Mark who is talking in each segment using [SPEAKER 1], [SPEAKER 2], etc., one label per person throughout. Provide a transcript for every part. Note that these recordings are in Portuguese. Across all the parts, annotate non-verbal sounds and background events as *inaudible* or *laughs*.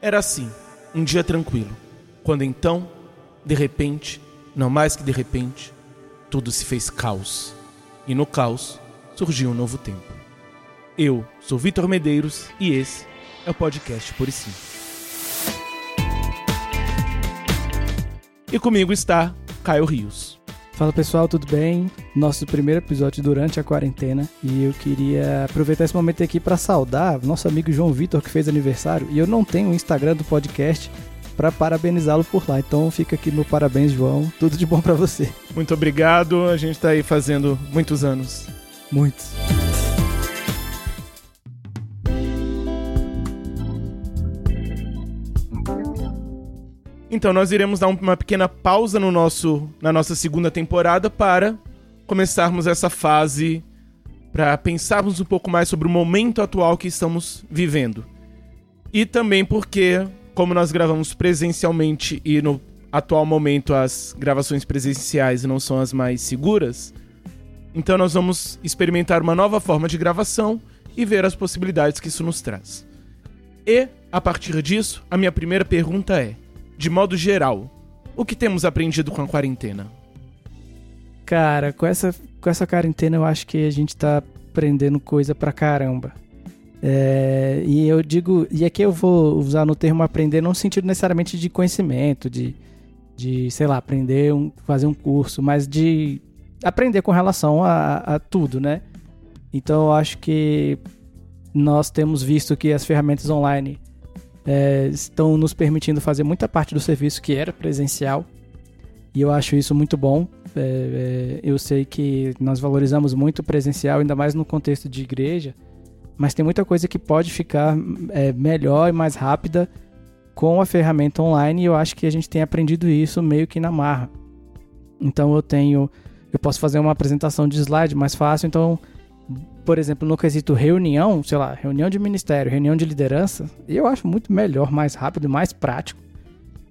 [SPEAKER 1] Era assim, um dia tranquilo, quando então, de repente, não mais que de repente, tudo se fez caos. E no caos surgiu um novo tempo. Eu sou Vitor Medeiros e esse é o podcast Por Sim. E comigo está Caio Rios.
[SPEAKER 2] Fala pessoal, tudo bem? Nosso primeiro episódio durante a quarentena e eu queria aproveitar esse momento aqui para saudar nosso amigo João Vitor que fez aniversário e eu não tenho o Instagram do podcast para parabenizá-lo por lá. Então fica aqui meu parabéns, João. Tudo de bom para você.
[SPEAKER 1] Muito obrigado. A gente está aí fazendo muitos anos.
[SPEAKER 2] Muitos.
[SPEAKER 1] Então nós iremos dar uma pequena pausa no nosso, na nossa segunda temporada para começarmos essa fase para pensarmos um pouco mais sobre o momento atual que estamos vivendo. E também porque, como nós gravamos presencialmente e no atual momento as gravações presenciais não são as mais seguras, então nós vamos experimentar uma nova forma de gravação e ver as possibilidades que isso nos traz. E, a partir disso, a minha primeira pergunta é: de modo geral, o que temos aprendido com a quarentena?
[SPEAKER 2] Cara, com essa, com essa quarentena eu acho que a gente tá aprendendo coisa pra caramba. É, e eu digo, e aqui eu vou usar no termo aprender não no sentido necessariamente de conhecimento, de, de sei lá, aprender, um, fazer um curso, mas de aprender com relação a, a tudo, né? Então eu acho que nós temos visto que as ferramentas online é, estão nos permitindo fazer muita parte do serviço que era presencial. E eu acho isso muito bom. É, é, eu sei que nós valorizamos muito o presencial, ainda mais no contexto de igreja, mas tem muita coisa que pode ficar é, melhor e mais rápida com a ferramenta online. E eu acho que a gente tem aprendido isso meio que na marra. Então eu tenho, eu posso fazer uma apresentação de slide mais fácil. Então por exemplo, no quesito reunião, sei lá, reunião de ministério, reunião de liderança, eu acho muito melhor, mais rápido, mais prático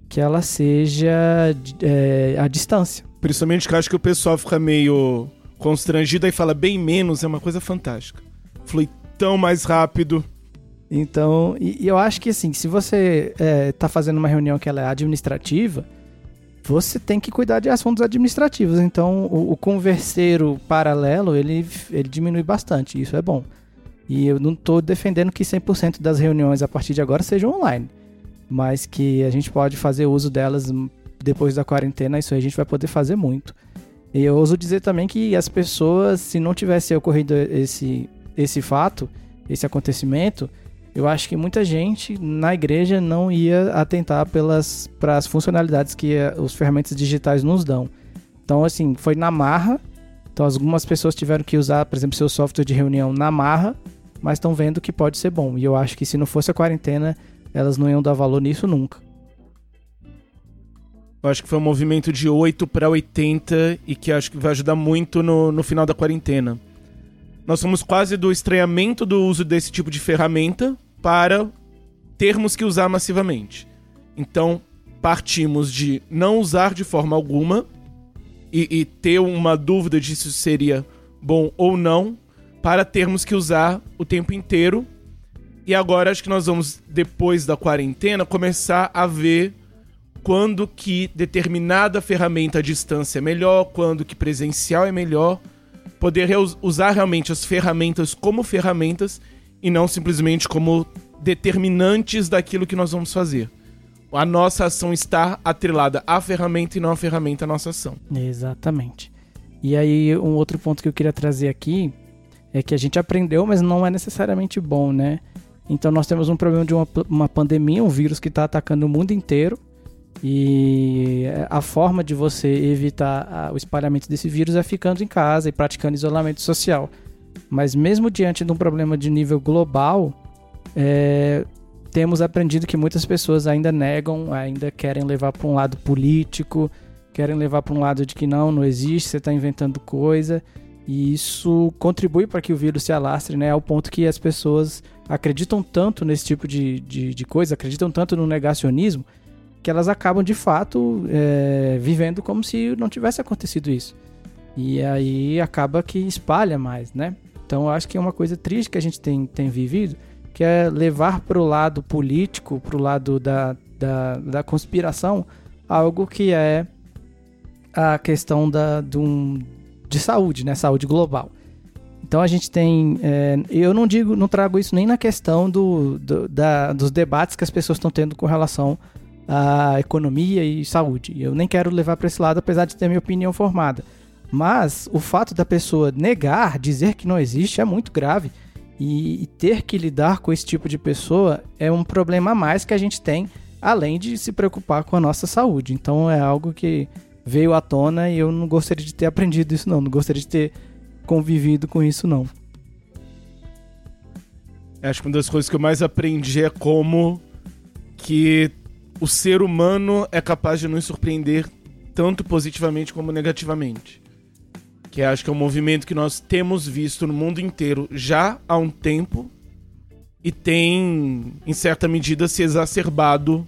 [SPEAKER 2] que ela seja é, à distância.
[SPEAKER 1] Principalmente que eu acho que o pessoal fica meio constrangido e fala bem menos, é uma coisa fantástica. Flui tão mais rápido.
[SPEAKER 2] Então, e, e eu acho que assim, se você é, tá fazendo uma reunião que ela é administrativa, você tem que cuidar de assuntos administrativos. Então, o, o converseiro paralelo, ele, ele diminui bastante. Isso é bom. E eu não estou defendendo que 100% das reuniões a partir de agora sejam online. Mas que a gente pode fazer uso delas depois da quarentena, isso aí a gente vai poder fazer muito. E eu ouso dizer também que as pessoas, se não tivesse ocorrido esse, esse fato, esse acontecimento, eu acho que muita gente na igreja não ia atentar pelas para as funcionalidades que eh, os ferramentas digitais nos dão. Então, assim, foi na marra. Então, algumas pessoas tiveram que usar, por exemplo, seu software de reunião na marra, mas estão vendo que pode ser bom. E eu acho que se não fosse a quarentena, elas não iam dar valor nisso nunca.
[SPEAKER 1] Eu acho que foi um movimento de 8 para 80 e que acho que vai ajudar muito no, no final da quarentena. Nós somos quase do estranhamento do uso desse tipo de ferramenta para termos que usar massivamente. Então, partimos de não usar de forma alguma e, e ter uma dúvida de se seria bom ou não, para termos que usar o tempo inteiro. E agora acho que nós vamos, depois da quarentena, começar a ver quando que determinada ferramenta à distância é melhor, quando que presencial é melhor, poder usar realmente as ferramentas como ferramentas e não simplesmente como determinantes daquilo que nós vamos fazer. A nossa ação está atrelada à ferramenta e não a ferramenta à nossa ação.
[SPEAKER 2] Exatamente. E aí, um outro ponto que eu queria trazer aqui é que a gente aprendeu, mas não é necessariamente bom, né? Então, nós temos um problema de uma, uma pandemia, um vírus que está atacando o mundo inteiro. E a forma de você evitar o espalhamento desse vírus é ficando em casa e praticando isolamento social. Mas mesmo diante de um problema de nível global, é, temos aprendido que muitas pessoas ainda negam, ainda querem levar para um lado político, querem levar para um lado de que não, não existe, você está inventando coisa. E isso contribui para que o vírus se alastre, né? Ao ponto que as pessoas acreditam tanto nesse tipo de, de, de coisa, acreditam tanto no negacionismo, que elas acabam de fato é, vivendo como se não tivesse acontecido isso. E aí acaba que espalha mais, né? Então eu acho que é uma coisa triste que a gente tem, tem vivido, que é levar para o lado político, para o lado da, da, da conspiração, algo que é a questão da, de, um, de saúde, né? Saúde global. Então a gente tem. É, eu não digo, não trago isso nem na questão do, do da, dos debates que as pessoas estão tendo com relação à economia e saúde. Eu nem quero levar para esse lado, apesar de ter minha opinião formada. Mas o fato da pessoa negar, dizer que não existe, é muito grave. E, e ter que lidar com esse tipo de pessoa é um problema a mais que a gente tem, além de se preocupar com a nossa saúde. Então é algo que veio à tona e eu não gostaria de ter aprendido isso, não. Não gostaria de ter convivido com isso, não.
[SPEAKER 1] Acho que uma das coisas que eu mais aprendi é como que o ser humano é capaz de nos surpreender tanto positivamente como negativamente. Que acho que é um movimento que nós temos visto no mundo inteiro já há um tempo e tem, em certa medida, se exacerbado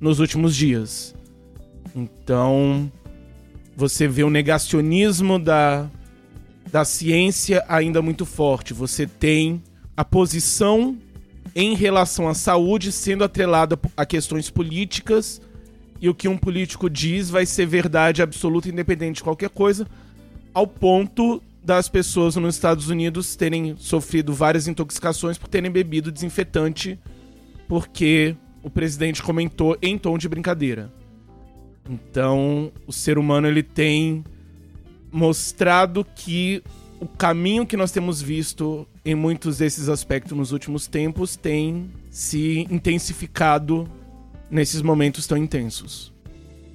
[SPEAKER 1] nos últimos dias. Então, você vê o negacionismo da da ciência ainda muito forte. Você tem a posição em relação à saúde sendo atrelada a questões políticas e o que um político diz vai ser verdade absoluta independente de qualquer coisa, ao ponto das pessoas nos Estados Unidos terem sofrido várias intoxicações por terem bebido desinfetante porque o presidente comentou em tom de brincadeira. Então, o ser humano ele tem mostrado que o caminho que nós temos visto em muitos desses aspectos nos últimos tempos tem se intensificado nesses momentos tão intensos.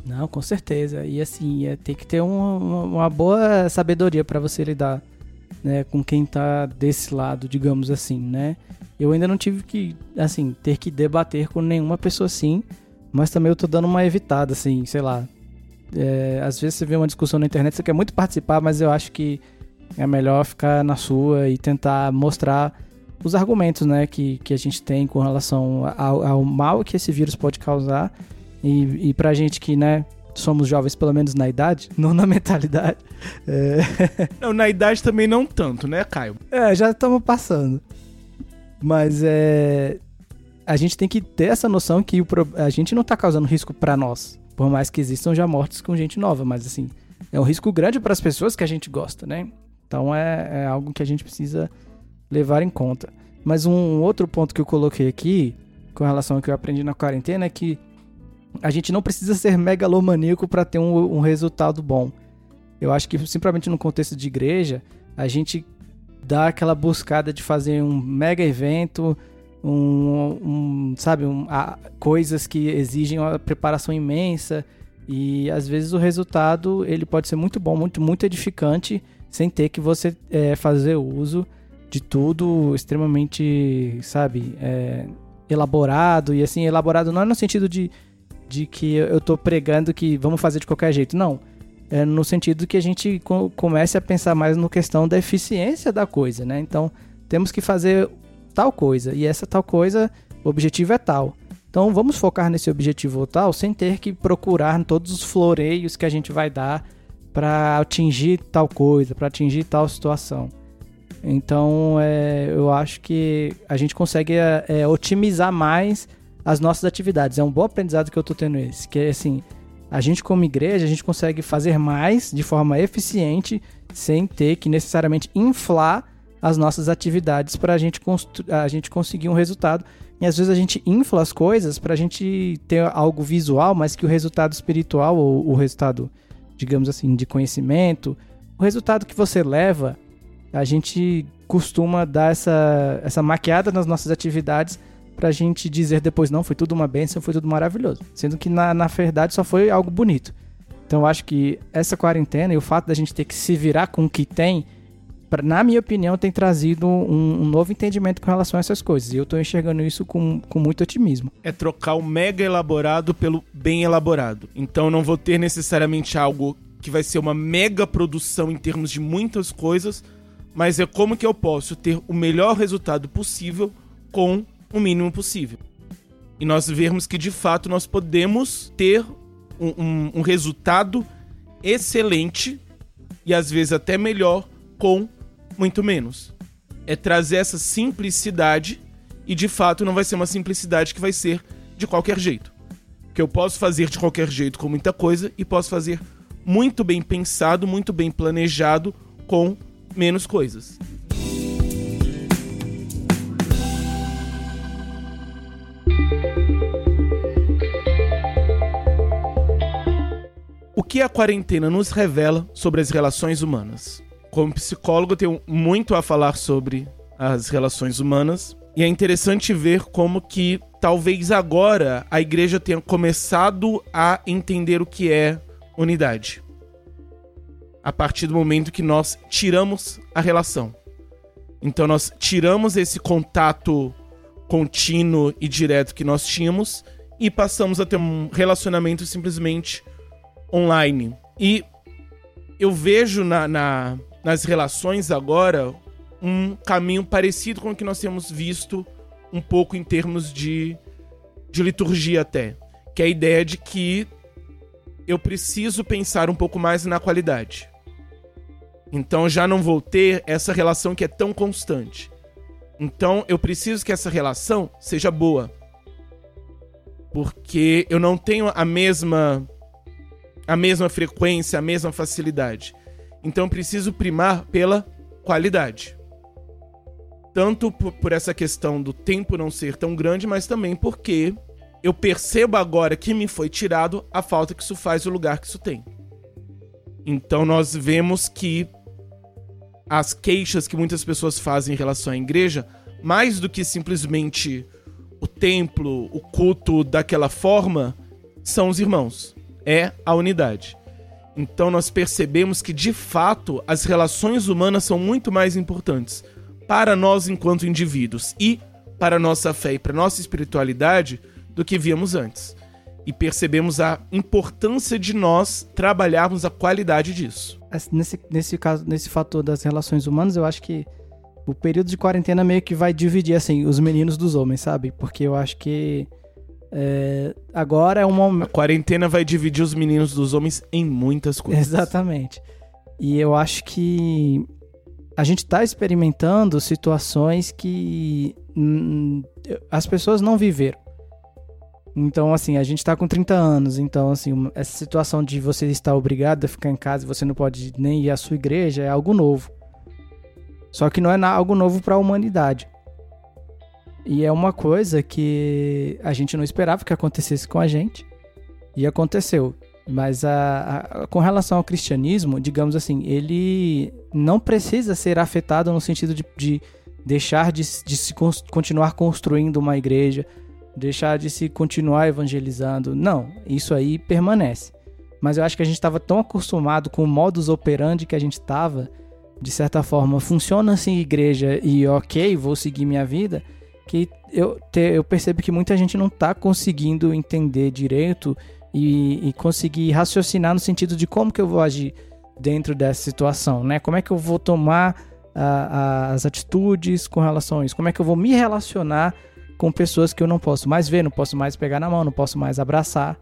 [SPEAKER 2] Não, com certeza. E assim, é, tem que ter uma, uma boa sabedoria para você lidar né, com quem tá desse lado, digamos assim, né? Eu ainda não tive que, assim, ter que debater com nenhuma pessoa assim, mas também eu tô dando uma evitada, assim, sei lá, é, às vezes você vê uma discussão na internet, você quer muito participar, mas eu acho que é melhor ficar na sua e tentar mostrar os argumentos né, que, que a gente tem com relação ao, ao mal que esse vírus pode causar. E, e pra gente que, né, somos jovens, pelo menos na idade, *laughs* não na mentalidade.
[SPEAKER 1] É... *laughs* Não, na idade também não tanto, né, Caio?
[SPEAKER 2] É, já estamos passando. Mas é. A gente tem que ter essa noção que o, a gente não tá causando risco para nós. Por mais que existam já mortes com gente nova, mas assim, é um risco grande para as pessoas que a gente gosta, né? Então é, é, algo que a gente precisa levar em conta. Mas um outro ponto que eu coloquei aqui, com relação ao que eu aprendi na quarentena, é que a gente não precisa ser megalomaníaco para ter um, um resultado bom. Eu acho que simplesmente no contexto de igreja, a gente dá aquela buscada de fazer um mega evento, um, um sabe, um, a, coisas que exigem uma preparação imensa e às vezes o resultado ele pode ser muito bom, muito muito edificante, sem ter que você é, fazer uso de tudo extremamente, sabe, é, elaborado e assim elaborado não é no sentido de, de que eu tô pregando que vamos fazer de qualquer jeito, não. É no sentido que a gente comece a pensar mais no questão da eficiência da coisa, né? Então, temos que fazer tal coisa. E essa tal coisa, o objetivo é tal. Então vamos focar nesse objetivo tal sem ter que procurar todos os floreios que a gente vai dar para atingir tal coisa, para atingir tal situação. Então é, eu acho que a gente consegue é, é, otimizar mais as nossas atividades. É um bom aprendizado que eu estou tendo esse, que assim, a gente como igreja, a gente consegue fazer mais de forma eficiente sem ter que necessariamente inflar as nossas atividades para a gente, a gente conseguir um resultado. E às vezes a gente infla as coisas para a gente ter algo visual, mas que o resultado espiritual, ou o resultado, digamos assim, de conhecimento, o resultado que você leva, a gente costuma dar essa, essa maquiada nas nossas atividades para a gente dizer depois, não, foi tudo uma bênção, foi tudo maravilhoso. Sendo que na, na verdade só foi algo bonito. Então eu acho que essa quarentena e o fato da gente ter que se virar com o que tem na minha opinião, tem trazido um, um, novo entendimento com relação a essas coisas. E eu estou enxergando isso com, com muito otimismo.
[SPEAKER 1] É trocar o mega elaborado pelo bem elaborado. Então não vou ter necessariamente algo que vai ser uma mega produção em termos de muitas coisas, mas é como que eu posso ter o melhor resultado possível com o mínimo possível. E nós vermos que de fato nós podemos ter um, um, um resultado excelente e às vezes até melhor com muito menos. É trazer essa simplicidade E de fato não vai ser uma simplicidade que vai ser de qualquer jeito. Que eu posso fazer de qualquer jeito com muita coisa e posso fazer muito bem pensado, muito bem planejado com menos coisas. O que a quarentena nos revela sobre as relações humanas? Como psicólogo, eu tenho muito a falar sobre as relações humanas. E é interessante ver como que talvez agora a igreja tenha começado a entender o que é unidade. A partir do momento que nós tiramos a relação. Então nós tiramos esse contato contínuo e direto que nós tínhamos e passamos a ter um relacionamento simplesmente online. E eu vejo na, na, nas relações agora um caminho parecido com o que nós temos visto um pouco em termos de, de liturgia até. Que é a ideia de que eu preciso pensar um pouco mais na qualidade. Então já não vou ter essa relação que é tão constante. Então eu preciso que essa relação seja boa. Porque eu não tenho a mesma a mesma frequência, a mesma facilidade. Então preciso primar pela qualidade. Tanto por essa questão do tempo não ser tão grande, mas também porque eu percebo agora que me foi tirado a falta que isso faz o lugar que isso tem. Então nós vemos que as queixas que muitas pessoas fazem em relação à igreja, mais do que simplesmente o templo, o culto daquela forma, são os irmãos. É a unidade. Então nós percebemos que de fato as relações humanas são muito mais importantes para nós enquanto indivíduos e para nossa fé e para nossa espiritualidade do que víamos antes. E percebemos a importância de nós trabalharmos a qualidade disso.
[SPEAKER 2] Nesse, nesse caso, nesse fator das relações humanas, eu acho que o período de quarentena meio que vai dividir assim os meninos dos homens, sabe? Porque eu acho que é, agora é um momento.
[SPEAKER 1] A quarentena vai dividir os meninos dos homens em muitas coisas.
[SPEAKER 2] Exatamente. E eu acho que a gente está experimentando situações que hum, as pessoas não viveram. Então, assim, a gente tá com 30 anos, então, assim, essa situação de você estar obrigado a ficar em casa e você não pode nem ir à sua igreja é algo novo. Só que não é algo novo para a humanidade. E é uma coisa que a gente não esperava que acontecesse com a gente. E aconteceu. Mas a, a, com relação ao cristianismo, digamos assim, ele não precisa ser afetado no sentido de, de deixar de, de se continuar construindo uma igreja, deixar de se continuar evangelizando. Não, isso aí permanece. Mas eu acho que a gente estava tão acostumado com o modus operandi que a gente estava, de certa forma, funciona assim igreja e ok, vou seguir minha vida, que eu, te, eu percebo que muita gente não está conseguindo entender direito e, e, conseguir raciocinar no sentido de como que eu vou agir dentro dessa situação, né? Como é que eu vou tomar as atitudes com relação a isso? Como é que eu vou me relacionar com pessoas que eu não posso mais ver, não posso mais pegar na mão, não posso mais abraçar,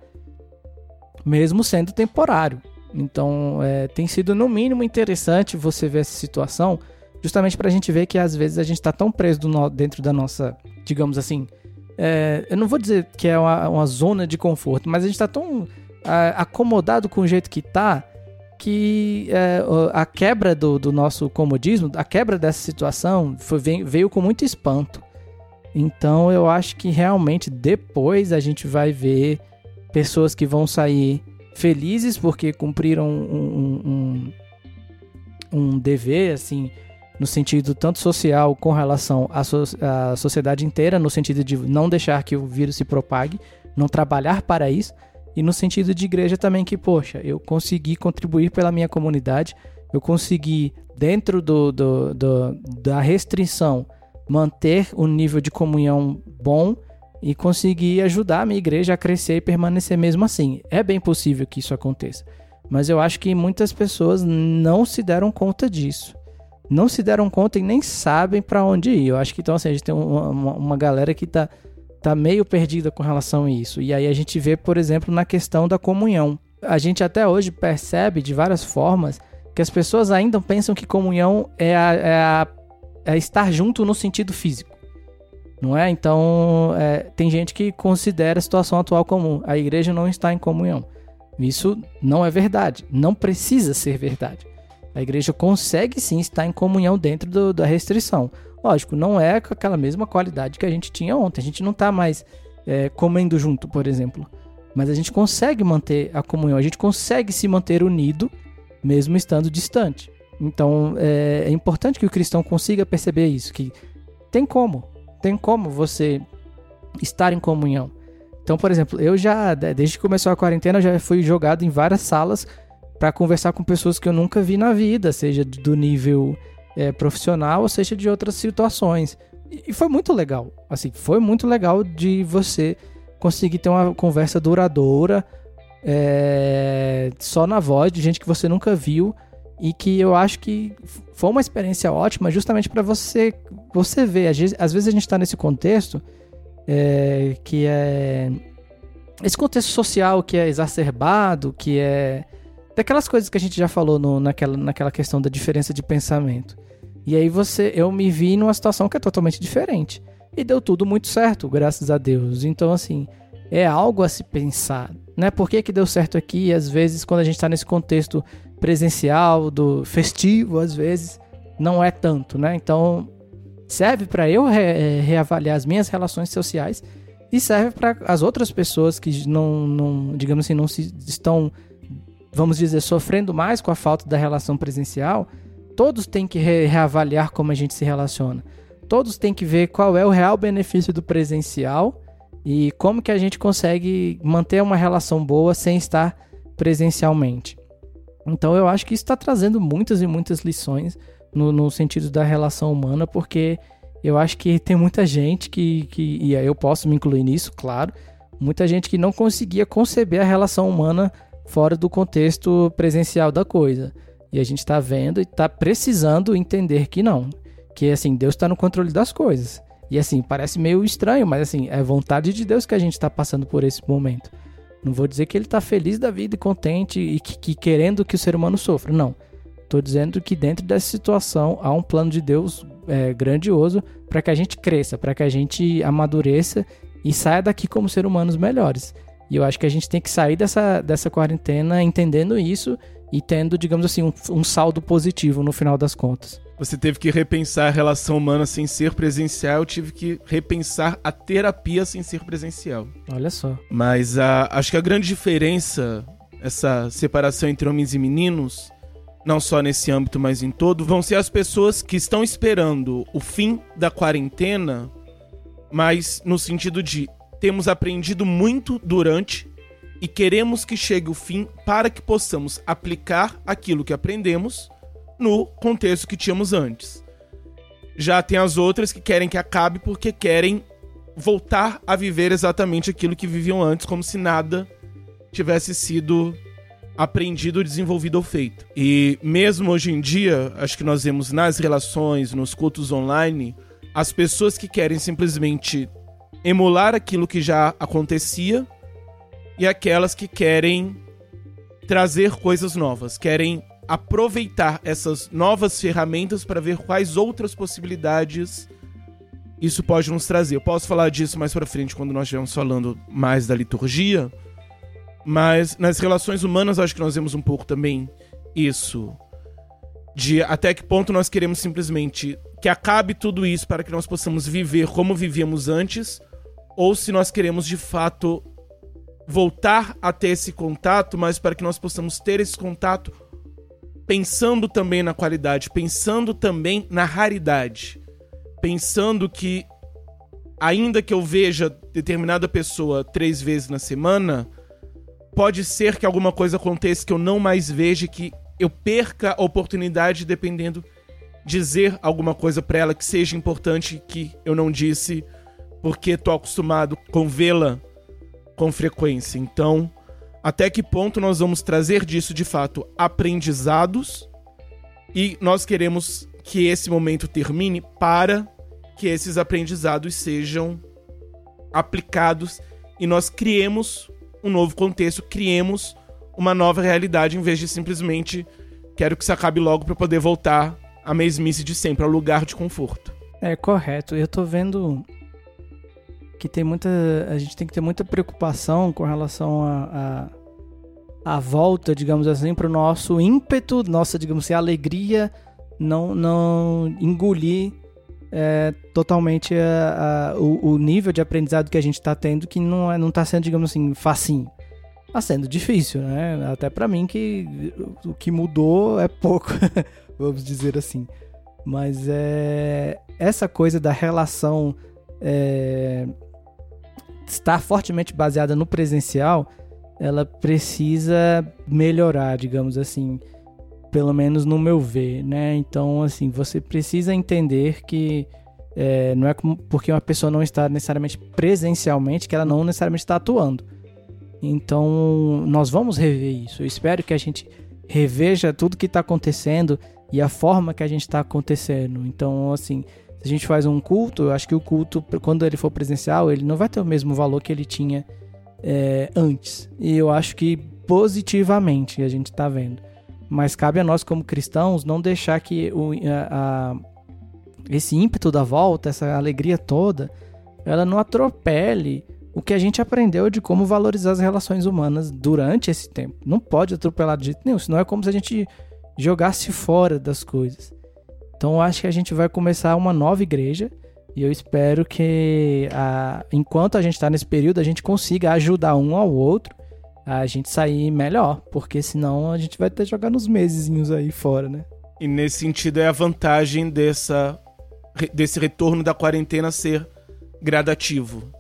[SPEAKER 2] mesmo sendo temporário. Então, é, tem sido no mínimo interessante você ver essa situação, justamente para a gente ver que às vezes a gente está tão preso no, dentro da nossa, digamos assim, é, eu não vou dizer que é uma, uma, zona de conforto, mas a gente está tão é, acomodado com o jeito que está que é, a quebra do, do, nosso comodismo, a quebra dessa situação foi, veio com muito espanto. Então eu acho que realmente depois a gente vai ver pessoas que vão sair felizes porque cumpriram um, um, um dever, assim, no sentido tanto social com relação à, so à sociedade inteira, no sentido de não deixar que o vírus se propague, não trabalhar para isso, e no sentido de igreja também que, poxa, eu consegui contribuir pela minha comunidade, eu consegui, dentro do, do, do da restrição, manter um nível de comunhão bom e conseguir ajudar a minha igreja a crescer e permanecer mesmo assim. É bem possível que isso aconteça. Mas eu acho que muitas pessoas não se deram conta disso. Não se deram conta e nem sabem para onde ir. Eu acho que então assim, a gente tem uma, uma, uma galera que tá, tá meio perdida com relação a isso. E aí a gente vê, por exemplo, na questão da comunhão. A gente até hoje percebe de várias formas que as pessoas ainda pensam que comunhão é a, é a é estar junto no sentido físico. Não é? Então, é, tem gente que considera a situação atual como a igreja não está em comunhão. Isso não é verdade. Não precisa ser verdade. A igreja consegue sim estar em comunhão dentro do, da restrição. Lógico, não é com aquela mesma qualidade que a gente tinha ontem. A gente não está mais é, comendo junto, por exemplo. Mas a gente consegue manter a comunhão, a gente consegue se manter unido, mesmo estando distante. Então é, é importante que o cristão consiga perceber isso, que tem como, tem como você estar em comunhão. Então, por exemplo, eu já, desde que começou a quarentena, já fui jogado em várias salas para conversar com pessoas que eu nunca vi na vida, seja do nível é, profissional ou seja de outras situações. E foi muito legal, assim, foi muito legal de você conseguir ter uma conversa duradoura, é, só na voz de gente que você nunca viu e que eu acho que foi uma experiência ótima justamente para você você ver. Às vezes, às vezes a gente está nesse contexto é, que é esse contexto social que é exacerbado, que é daquelas coisas que a gente já falou no, naquela, naquela questão da diferença de pensamento. E aí você, eu me vi numa situação que é totalmente diferente. E deu tudo muito certo, graças a Deus. Então, assim, é algo a se pensar. Né? Por que, que deu certo aqui? Às vezes, quando a gente está nesse contexto presencial, do festivo, às vezes, não é tanto, né? Então, serve para eu re é, reavaliar as minhas relações sociais e serve para as outras pessoas que não, não, digamos assim, não se estão, vamos dizer, sofrendo mais com a falta da relação presencial. Todos têm que re reavaliar como a gente se relaciona todos têm que ver qual é o real benefício do presencial e como que a gente consegue manter uma relação boa sem estar presencialmente. Então eu acho que isso está trazendo muitas e muitas lições no, no, sentido da relação humana, porque eu acho que tem muita gente que, que, e eu posso me incluir nisso, claro, muita gente que não conseguia conceber a relação humana fora do contexto presencial da coisa. E a gente está vendo e está precisando entender que não, que assim, Deus está no controle das coisas. E assim, parece meio estranho, mas assim, é vontade de Deus que a gente está passando por esse momento. Não vou dizer que ele está feliz da vida e contente e que, que, querendo que o ser humano sofra. Não. Estou dizendo que dentro dessa situação há um plano de Deus é, grandioso para que a gente cresça, para que a gente amadureça e saia daqui como ser humanos melhores. E eu acho que a gente tem que sair dessa, dessa quarentena entendendo isso e tendo, digamos assim, um, um saldo positivo no final das contas.
[SPEAKER 1] Você teve que repensar a relação humana sem ser presencial, eu tive que repensar a terapia sem ser presencial.
[SPEAKER 2] Olha só.
[SPEAKER 1] Mas a, acho que a grande diferença, essa separação entre homens e meninos, não só nesse âmbito, mas em todo, vão ser as pessoas que estão esperando o fim da quarentena, mas no sentido de temos aprendido muito durante e queremos que chegue o fim para que possamos aplicar aquilo que aprendemos no contexto que tínhamos antes. Já tem as outras que querem que acabe porque querem voltar a viver exatamente aquilo que viviam antes, como se nada tivesse sido aprendido, desenvolvido ou feito. E mesmo hoje em dia, acho que nós vemos nas relações, nos cultos online, as pessoas que querem simplesmente emular aquilo que já acontecia e aquelas que querem trazer coisas novas, querem aproveitar essas novas ferramentas para ver quais outras possibilidades isso pode nos trazer. Eu posso falar disso mais para frente quando nós estivermos falando mais da liturgia, mas nas relações humanas acho que nós vemos um pouco também isso de até que ponto nós queremos simplesmente que acabe tudo isso para que nós possamos viver como vivíamos antes, ou se nós queremos de fato voltar a ter esse contato, mas para que nós possamos ter esse contato pensando também na qualidade, pensando também na raridade, pensando que ainda que eu veja determinada pessoa três vezes na semana, pode ser que alguma coisa aconteça que eu não mais veja, que eu perca a oportunidade dependendo dizer alguma coisa para ela que seja importante que eu não disse porque tô acostumado com vê-la com frequência. Então, até que ponto nós vamos trazer disso de fato aprendizados e nós queremos que esse momento termine para que esses aprendizados sejam aplicados e nós criemos um novo contexto, criemos uma nova realidade em vez de simplesmente quero que isso acabe logo para poder voltar à mesmice de sempre, ao lugar de conforto.
[SPEAKER 2] É correto. Eu tô vendo que tem muita. A gente tem que ter muita preocupação com relação a, a, a volta, digamos assim, para o nosso ímpeto, nossa, digamos assim, alegria, não, não engolir é, totalmente a, a, o, o, nível de aprendizado que a gente está tendo, que não, é, não tá sendo, digamos assim, facinho. Tá sendo difícil, né? Até para mim que o que mudou é pouco, *laughs* vamos dizer assim. Mas é essa coisa da relação é, estar fortemente baseada no presencial, ela precisa melhorar, digamos assim, pelo menos no meu ver, né? Então, assim, você precisa entender que é, não é porque uma pessoa não está necessariamente presencialmente que ela não necessariamente está atuando. Então, nós vamos rever isso. Eu espero que a gente reveja tudo que está acontecendo e a forma que a gente está acontecendo. Então, assim, se a gente faz um culto, eu acho que o culto, quando ele for presencial, ele não vai ter o mesmo valor que ele tinha é, antes. E eu acho que positivamente a gente está vendo. Mas cabe a nós, como cristãos, não deixar que o, a, a, esse ímpeto da volta, essa alegria toda, ela não atropele o que a gente aprendeu de como valorizar as relações humanas durante esse tempo. Não pode atropelar de jeito nenhum, senão é como se a gente jogasse fora das coisas. Então eu acho que a gente vai começar uma nova igreja e eu espero que a, enquanto a gente está nesse período a gente consiga ajudar um ao outro a gente sair melhor, porque senão a gente vai ter que jogar nos mesezinhos aí fora, né?
[SPEAKER 1] E nesse sentido é a vantagem dessa, desse retorno da quarentena ser gradativo.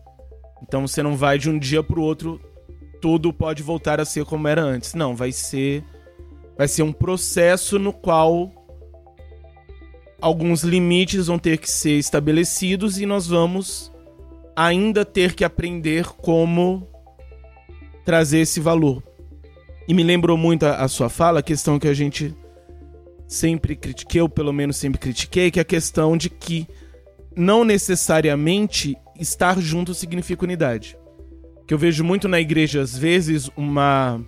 [SPEAKER 1] Então você não vai de um dia para o outro, tudo pode voltar a ser como era antes. Não, vai ser vai ser um processo no qual alguns limites vão ter que ser estabelecidos e nós vamos ainda ter que aprender como trazer esse valor. E me lembrou muito a, a sua fala, a questão que a gente sempre critiquei, ou pelo menos sempre critiquei, que é a questão de que não necessariamente estar junto significa unidade. Que eu vejo muito na igreja, às vezes, uma,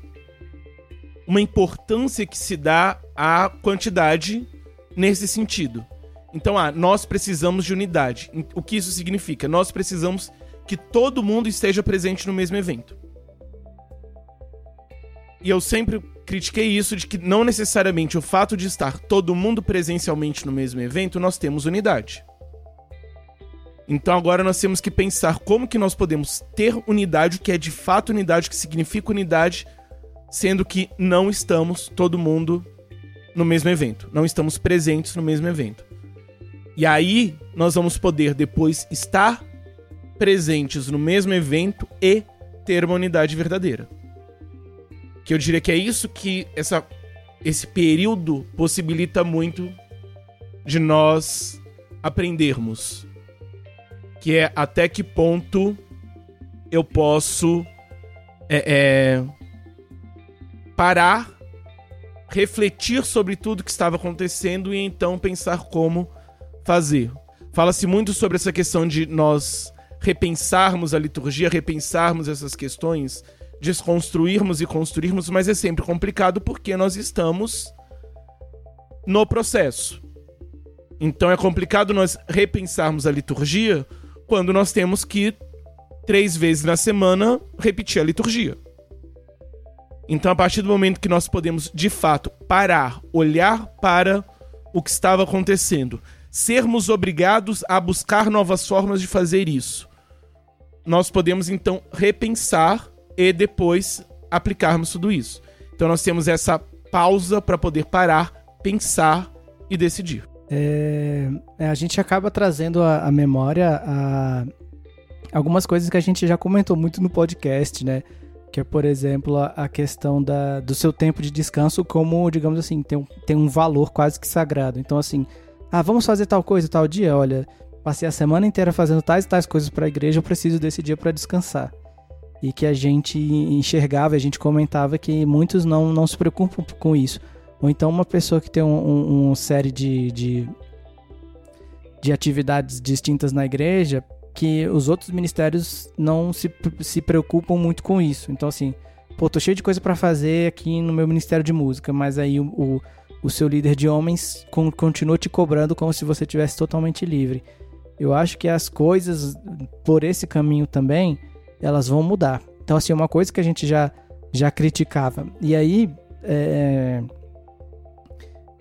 [SPEAKER 1] uma importância que se dá à quantidade nesse sentido. Então, ah, nós precisamos de unidade. O que isso significa? Nós precisamos que todo mundo esteja presente no mesmo evento. E eu sempre critiquei isso de que não necessariamente o fato de estar todo mundo presencialmente no mesmo evento, nós temos unidade. Então agora nós temos que pensar como que nós podemos ter unidade, o que é de fato unidade, o que significa unidade, sendo que não estamos todo mundo no mesmo evento, não estamos presentes no mesmo evento. E aí nós vamos poder depois estar presentes no mesmo evento e ter uma unidade verdadeira. Que eu diria que é isso que essa, esse período possibilita muito de nós aprendermos. Que é até que ponto eu posso é, é, parar refletir sobre tudo que estava acontecendo e então pensar como fazer. Fala-se muito sobre essa questão de nós repensarmos a liturgia, repensarmos essas questões, desconstruirmos e construirmos, mas é sempre complicado porque nós estamos no processo. Então é complicado nós repensarmos a liturgia quando nós temos que três vezes na semana repetir a liturgia. Então, a partir do momento que nós podemos, de fato, parar, olhar para o que estava acontecendo, sermos obrigados a buscar novas formas de fazer isso, nós podemos então repensar e depois aplicarmos tudo isso. Então, nós temos essa pausa para poder parar, pensar e decidir.
[SPEAKER 2] É, a gente acaba trazendo à memória a, algumas coisas que a gente já comentou muito no podcast, né? Que é, por exemplo, a, a questão da, do seu tempo de descanso como, digamos assim, tem um, tem um valor quase que sagrado. Então, assim, ah, vamos fazer tal coisa tal dia? Olha, passei a semana inteira fazendo tais e tais coisas para a igreja, eu preciso desse dia para descansar. E que a gente enxergava, a gente comentava que muitos não, não se preocupam com isso. Ou então uma pessoa que tem uma um, um série de, de, de atividades distintas na igreja que os outros ministérios não se, se preocupam muito com isso. Então, assim, pô, tô cheio de coisa para fazer aqui no meu ministério de música, mas aí o, o, o seu líder de homens continua te cobrando como se você tivesse totalmente livre. eu acho que as coisas por esse caminho também, elas vão mudar. Então, assim, uma coisa que a gente já, já criticava. E aí, é,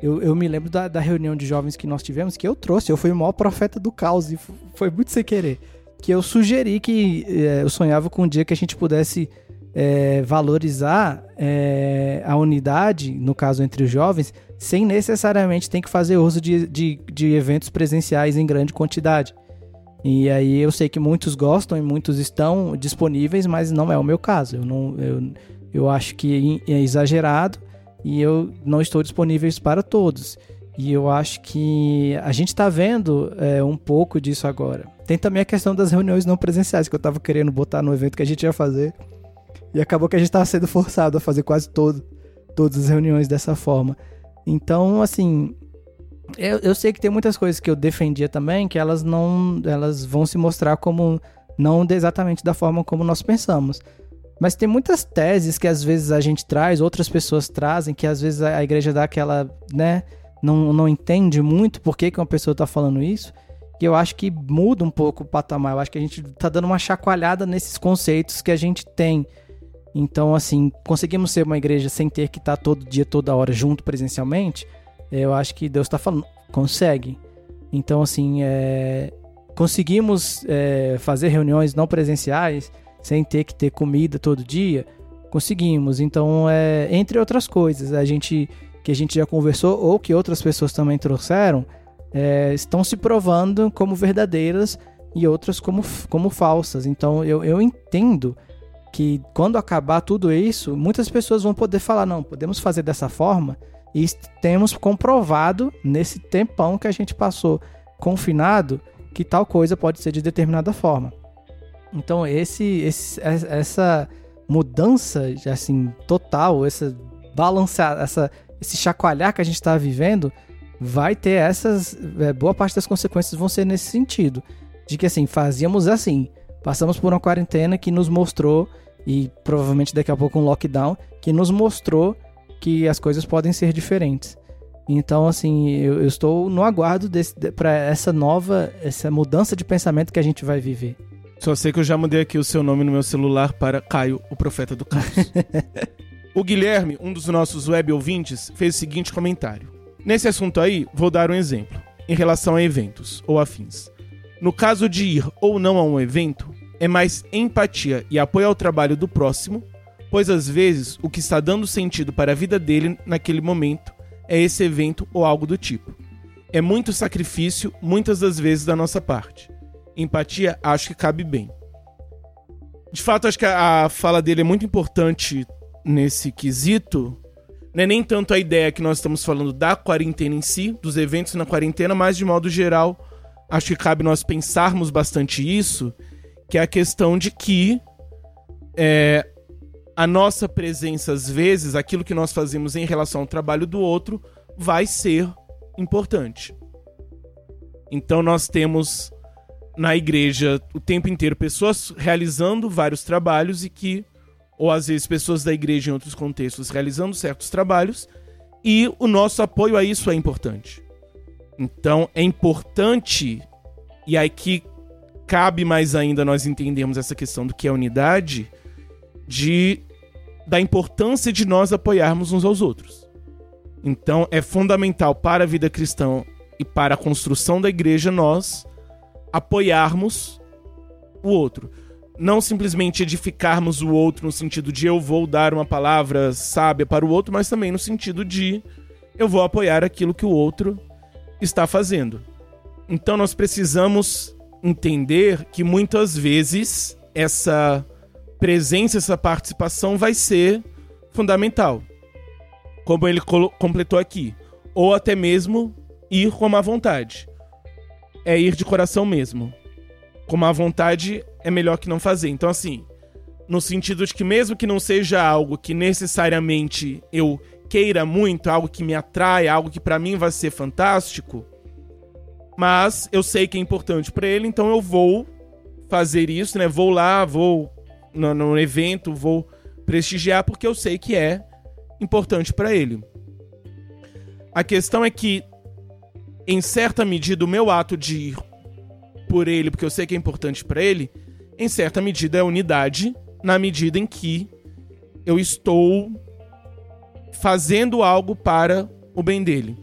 [SPEAKER 2] eu, eu me lembro da, da reunião de jovens que nós tivemos, que eu trouxe, eu fui o maior profeta do caos, e foi muito sem querer. Que eu sugeri que é, eu sonhava com um dia que a gente pudesse é, valorizar é, a unidade, no caso entre os jovens, sem necessariamente ter que fazer uso de, de, de eventos presenciais em grande quantidade. E aí eu sei que muitos gostam e muitos estão disponíveis, mas não é o meu caso. Eu, não, eu, eu acho que é exagerado e eu não estou disponível para todos. E eu acho que a gente está vendo é, um pouco disso agora. Tem também a questão das reuniões não presenciais que eu estava querendo botar no evento que a gente ia fazer. E acabou que a gente estava sendo forçado a fazer quase todo, todas as reuniões dessa forma. Então, assim, eu, eu sei que tem muitas coisas que eu defendia também que elas não, elas vão se mostrar como não exatamente da forma como nós pensamos. Mas tem muitas teses que às vezes a gente traz, outras pessoas trazem, que às vezes a igreja dá aquela, né, não, não entende muito por que, que uma pessoa está falando isso. Que eu acho que muda um pouco o patamar. Eu acho que a gente está dando uma chacoalhada nesses conceitos que a gente tem então, assim, conseguimos ser uma igreja sem ter que estar todo dia, toda hora junto presencialmente. Eu acho que Deus está falando, consegue. Então, assim, é, conseguimos é, fazer reuniões não presenciais sem ter que ter comida todo dia. Conseguimos. Então, é, entre outras coisas, a gente que a gente já conversou ou que outras pessoas também trouxeram, é, estão se provando como verdadeiras e outras como, como falsas. Então, eu, eu entendo que quando acabar tudo isso, muitas pessoas vão poder falar: não, podemos fazer dessa forma. E temos comprovado nesse tempão que a gente passou confinado que tal coisa pode ser de determinada forma. Então esse, esse essa mudança assim total, essa balancear, essa esse chacoalhar que a gente está vivendo, vai ter essas é, boa parte das consequências vão ser nesse sentido, de que assim fazíamos assim, passamos por uma quarentena que nos mostrou e provavelmente daqui a pouco um lockdown que nos mostrou que as coisas podem ser diferentes. Então, assim, eu, eu estou no aguardo para essa nova, essa mudança de pensamento que a gente vai viver.
[SPEAKER 1] Só sei que eu já mudei aqui o seu nome no meu celular para Caio, o profeta do caos. *laughs* o Guilherme, um dos nossos web ouvintes, fez o seguinte comentário. Nesse assunto aí, vou dar um exemplo, em relação a eventos ou afins. No caso de ir ou não a um evento, é mais empatia e apoio ao trabalho do próximo, pois às vezes o que está dando sentido para a vida dele naquele momento é esse evento ou algo do tipo. É muito sacrifício, muitas das vezes, da nossa parte. Empatia acho que cabe bem. De fato, acho que a fala dele é muito importante nesse quesito. Não é nem tanto a ideia que nós estamos falando da quarentena em si, dos eventos na quarentena, mas de modo geral, acho que cabe nós pensarmos bastante isso que é a questão de que é, a nossa presença, às vezes, aquilo que nós fazemos em relação ao trabalho do outro, vai ser importante. Então nós temos na igreja o tempo inteiro pessoas realizando vários trabalhos e que, ou às vezes pessoas da igreja em outros contextos realizando certos trabalhos, e o nosso apoio a isso é importante. Então é importante, e aqui cabe mais ainda nós entendermos essa questão do que é unidade, de da importância de nós apoiarmos uns aos outros. Então é fundamental para a vida cristã e para a construção da igreja nós apoiarmos o outro. Não simplesmente edificarmos o outro no sentido de eu vou dar uma palavra sábia para o outro, mas também no sentido de eu vou apoiar aquilo que o outro está fazendo. Então nós precisamos entender que muitas vezes essa presença, essa participação vai ser fundamental. Como ele completou aqui. Ou até mesmo ir com má vontade. É ir de coração mesmo. Com má vontade é melhor que não fazer. Então, assim, no sentido de que, mesmo que não seja algo que necessariamente eu queira muito, algo que me atrai, algo que para mim vai ser fantástico, mas eu sei que é importante para ele, então eu vou fazer isso, né? Vou lá, vou no, no evento, vou prestigiar porque eu sei que é importante para ele. A questão é que, em certa medida, o meu ato de ir por ele, porque eu sei que é importante para ele, em certa medida é unidade, na medida em que eu estou fazendo algo para o bem dele.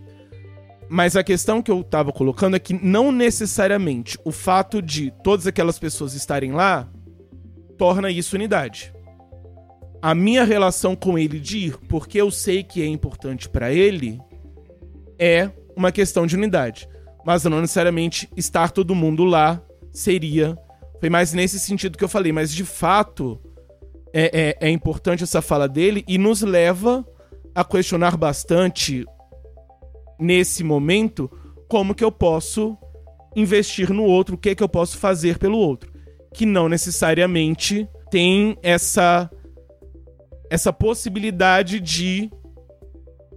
[SPEAKER 1] Mas a questão que eu estava colocando é que não necessariamente o fato de todas aquelas pessoas estarem lá torna isso unidade. A minha relação com ele de ir, porque eu sei que é importante para ele, é uma questão de unidade. Mas não necessariamente estar todo mundo lá seria. Foi mais nesse sentido que eu falei. Mas de fato, é, é, é importante essa fala dele e nos leva a questionar bastante nesse momento como que eu posso investir no outro, o que que eu posso fazer pelo outro, que não necessariamente tem essa essa possibilidade de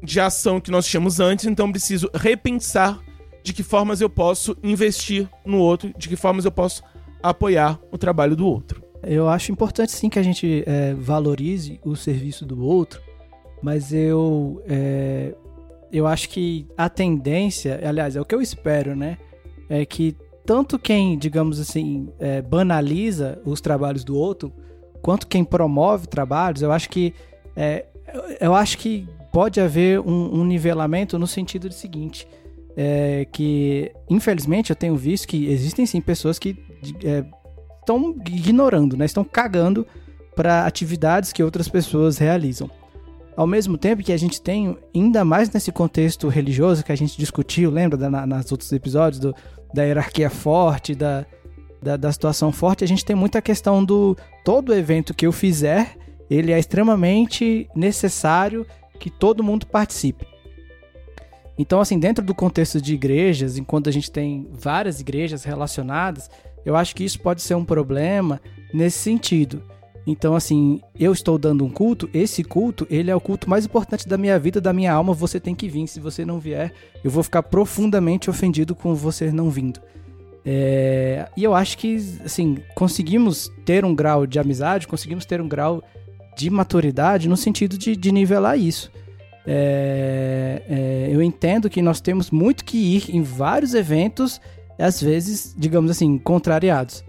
[SPEAKER 1] de ação que nós tínhamos antes, então preciso repensar de que formas eu posso investir no outro, de que formas eu posso apoiar o trabalho do outro.
[SPEAKER 2] Eu acho importante sim que a gente é, valorize o serviço do outro, mas eu é, eu acho que a tendência, aliás, é o que eu espero, né? É que tanto quem, digamos assim, é, banaliza os trabalhos do outro, quanto quem promove trabalhos, eu acho que é, eu acho que pode haver um, um nivelamento no sentido do seguinte, é, que infelizmente eu tenho visto que existem sim pessoas que estão é, ignorando, né? Estão cagando para atividades que outras pessoas realizam. Ao mesmo tempo que a gente tem, ainda mais nesse contexto religioso que a gente discutiu, lembra da, na, nas outros episódios, do, da hierarquia forte, da, da, da, situação forte, a gente tem muita questão do todo evento que eu fizer, ele é extremamente necessário que todo mundo participe. Então, assim, dentro do contexto de igrejas, enquanto a gente tem várias igrejas relacionadas, eu acho que isso pode ser um problema nesse sentido. Então, assim, eu estou dando um culto, esse culto, ele é o culto mais importante da minha vida, da minha alma, você tem que vir. Se você não vier, eu vou ficar profundamente ofendido com você não vindo. É... E eu acho que, assim, conseguimos ter um grau de amizade, conseguimos ter um grau de maturidade no sentido de, de nivelar isso. É... É... Eu entendo que nós temos muito que ir em vários eventos, às vezes, digamos assim, contrariados.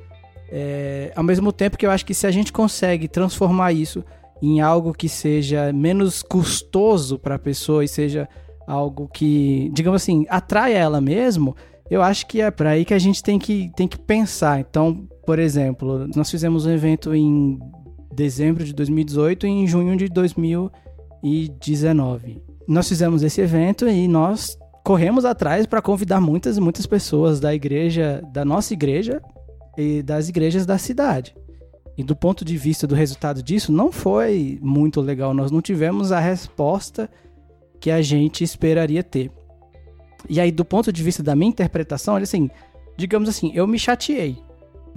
[SPEAKER 2] É, ao mesmo tempo que eu acho que se a gente consegue transformar isso em algo que seja menos custoso para a pessoa e seja algo que, digamos assim, atrai ela mesmo, eu acho que é para aí que a gente tem que, tem que pensar. Então, por exemplo, nós fizemos um evento em dezembro de 2018 e em junho de 2019. Nós fizemos esse evento e nós corremos atrás para convidar muitas muitas pessoas da igreja, da nossa igreja, e das igrejas da cidade. E do ponto de vista do resultado disso, não foi muito legal. Nós não tivemos a resposta que a gente esperaria ter. E aí, do ponto de vista da minha interpretação, assim, digamos assim, eu me chateei.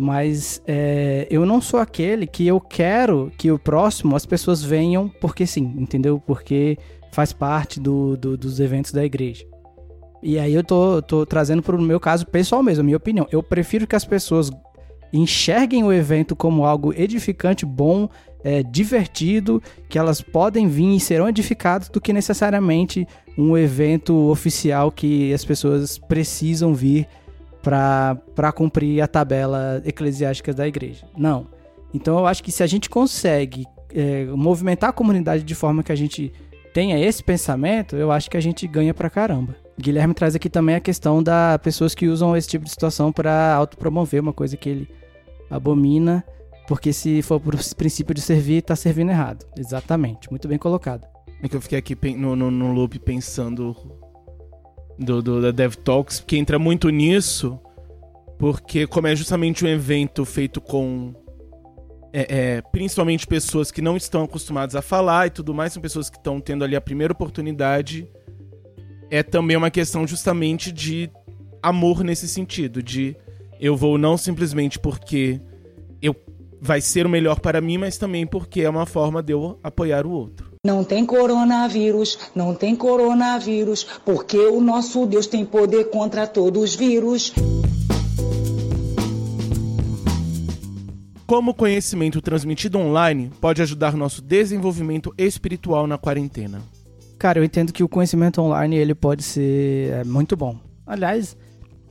[SPEAKER 2] Mas é, eu não sou aquele que eu quero que o próximo as pessoas venham porque sim, entendeu? Porque faz parte do, do dos eventos da igreja. E aí eu tô, tô trazendo para o meu caso pessoal mesmo, a minha opinião. Eu prefiro que as pessoas enxerguem o evento como algo edificante, bom, é, divertido, que elas podem vir e serão edificadas do que necessariamente um evento oficial que as pessoas precisam vir para cumprir a tabela eclesiástica da igreja. Não. Então eu acho que se a gente consegue é, movimentar a comunidade de forma que a gente tenha esse pensamento, eu acho que a gente ganha pra caramba. Guilherme traz aqui também a questão da pessoas que usam esse tipo de situação para autopromover, uma coisa que ele abomina, porque se for por princípio de servir, tá servindo errado. Exatamente, muito bem colocado.
[SPEAKER 1] É que eu fiquei aqui no, no, no loop pensando do, do, da DevTalks, que entra muito nisso, porque como é justamente um evento feito com é, é, principalmente pessoas que não estão acostumadas a falar e tudo mais, são pessoas que estão tendo ali a primeira oportunidade. É também uma questão justamente de amor nesse sentido, de eu vou não simplesmente porque eu vai ser o melhor para mim, mas também porque é uma forma de eu apoiar o outro.
[SPEAKER 3] Não tem coronavírus, não tem coronavírus, porque o nosso Deus tem poder contra todos os vírus.
[SPEAKER 1] Como o conhecimento transmitido online pode ajudar nosso desenvolvimento espiritual na quarentena?
[SPEAKER 2] Cara, eu entendo que o conhecimento online ele pode ser é, muito bom. Aliás,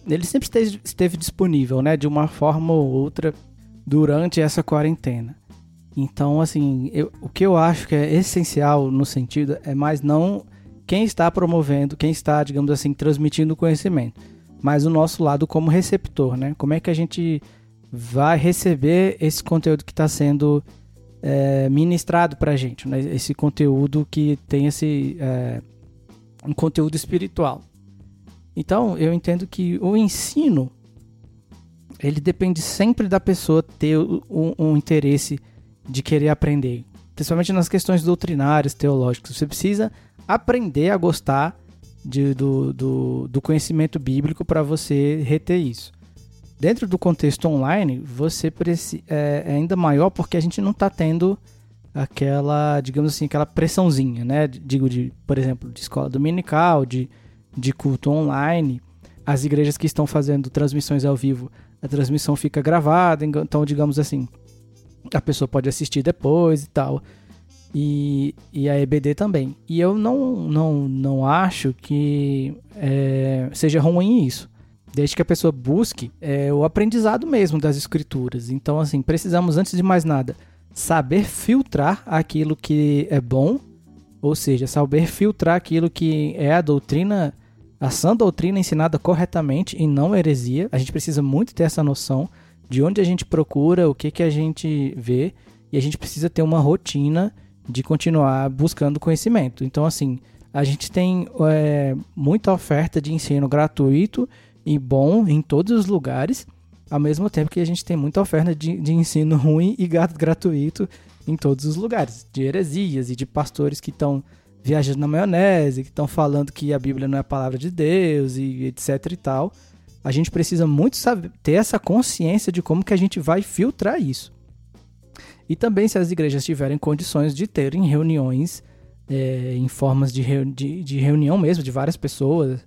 [SPEAKER 2] ele sempre esteve, esteve disponível, né, de uma forma ou outra durante essa quarentena. Então, assim, eu, o que eu acho que é essencial no sentido é mais não quem está promovendo, quem está, digamos assim, transmitindo o conhecimento, mas o nosso lado como receptor, né? Como é que a gente vai receber esse conteúdo que está sendo é, ministrado para a gente, né? esse conteúdo que tem esse é, um conteúdo espiritual. Então, eu entendo que o ensino ele depende sempre da pessoa ter um, um interesse de querer aprender, principalmente nas questões doutrinárias, teológicas. Você precisa aprender a gostar de, do, do, do conhecimento bíblico para você reter isso. Dentro do contexto online, você é, é ainda maior porque a gente não está tendo aquela, digamos assim, aquela pressãozinha, né? Digo, de, por exemplo, de escola dominical, de, de culto online. As igrejas que estão fazendo transmissões ao vivo, a transmissão fica gravada, então, digamos assim, a pessoa pode assistir depois e tal. E, e a EBD também. E eu não, não, não acho que é, seja ruim isso desde que a pessoa busque é, o aprendizado mesmo das escrituras. Então, assim, precisamos, antes de mais nada, saber filtrar aquilo que é bom, ou seja, saber filtrar aquilo que é a doutrina, a sã doutrina ensinada corretamente e não heresia. A gente precisa muito ter essa noção de onde a gente procura, o que, que a gente vê, e a gente precisa ter uma rotina de continuar buscando conhecimento. Então, assim, a gente tem é, muita oferta de ensino gratuito e bom em todos os lugares, ao mesmo tempo que a gente tem muita oferta de, de ensino ruim e gratuito em todos os lugares, de heresias e de pastores que estão viajando na maionese, que estão falando que a Bíblia não é a palavra de Deus e etc e tal. A gente precisa muito saber, ter essa consciência de como que a gente vai filtrar isso. E também se as igrejas tiverem condições de terem reuniões é, em formas de, reu de, de, reunião mesmo, de várias pessoas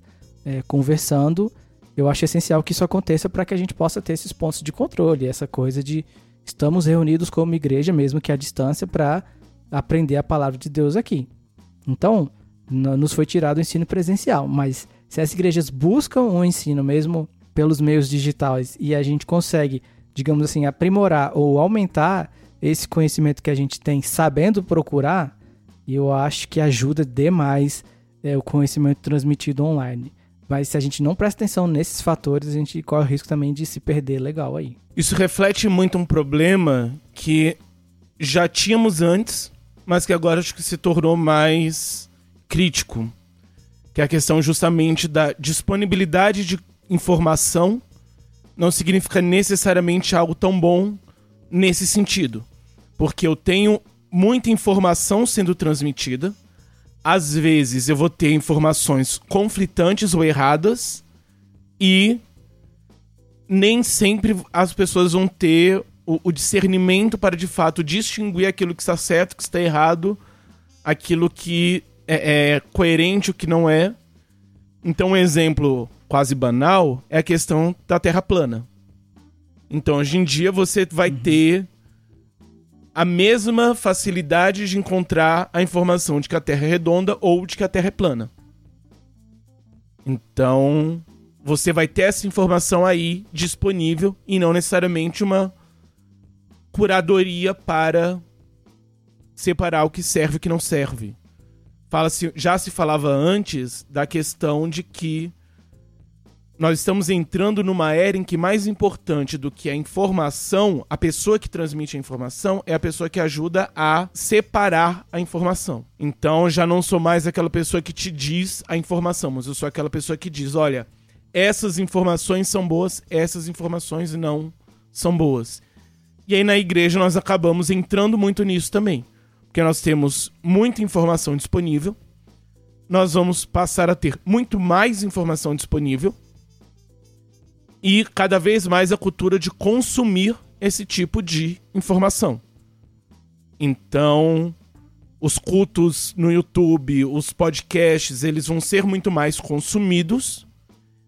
[SPEAKER 2] é, conversando eu acho essencial que isso aconteça para que a gente possa ter esses pontos de controle, essa coisa de estamos reunidos como igreja, mesmo que à distância, para aprender a palavra de Deus aqui. Então, nos foi tirado o ensino presencial, mas se as igrejas buscam um ensino mesmo pelos meios digitais e a gente consegue, digamos assim, aprimorar ou aumentar esse conhecimento que a gente tem sabendo procurar, eu acho que ajuda demais é, o conhecimento transmitido online. Mas se a gente não presta atenção nesses fatores, a gente corre o risco também de se perder legal aí.
[SPEAKER 1] Isso reflete muito um problema que já tínhamos antes, mas que agora acho que se tornou mais crítico. Que é a questão justamente da disponibilidade de informação não significa necessariamente algo tão bom nesse sentido. Porque eu tenho muita informação sendo transmitida, às vezes eu vou ter informações conflitantes ou erradas e nem sempre as pessoas vão ter o, o discernimento para de fato distinguir aquilo que está certo, que está errado, aquilo que é, é coerente, o que não é. Então, um exemplo quase banal é a questão da Terra plana. Então, hoje em dia, você vai uhum. ter a mesma facilidade de encontrar a informação de que a Terra é redonda ou de que a Terra é plana. Então, você vai ter essa informação aí disponível e não necessariamente uma curadoria para separar o que serve e o que não serve. Fala -se, já se falava antes da questão de que nós estamos entrando numa era em que mais importante do que a informação, a pessoa que transmite a informação é a pessoa que ajuda a separar a informação. Então já não sou mais aquela pessoa que te diz a informação, mas eu sou aquela pessoa que diz, olha, essas informações são boas, essas informações não são boas. E aí na igreja nós acabamos entrando muito nisso também, porque nós temos muita informação disponível, nós vamos passar a ter muito mais informação disponível e cada vez mais a cultura de consumir esse tipo de informação. Então, os cultos no YouTube, os podcasts, eles vão ser muito mais consumidos.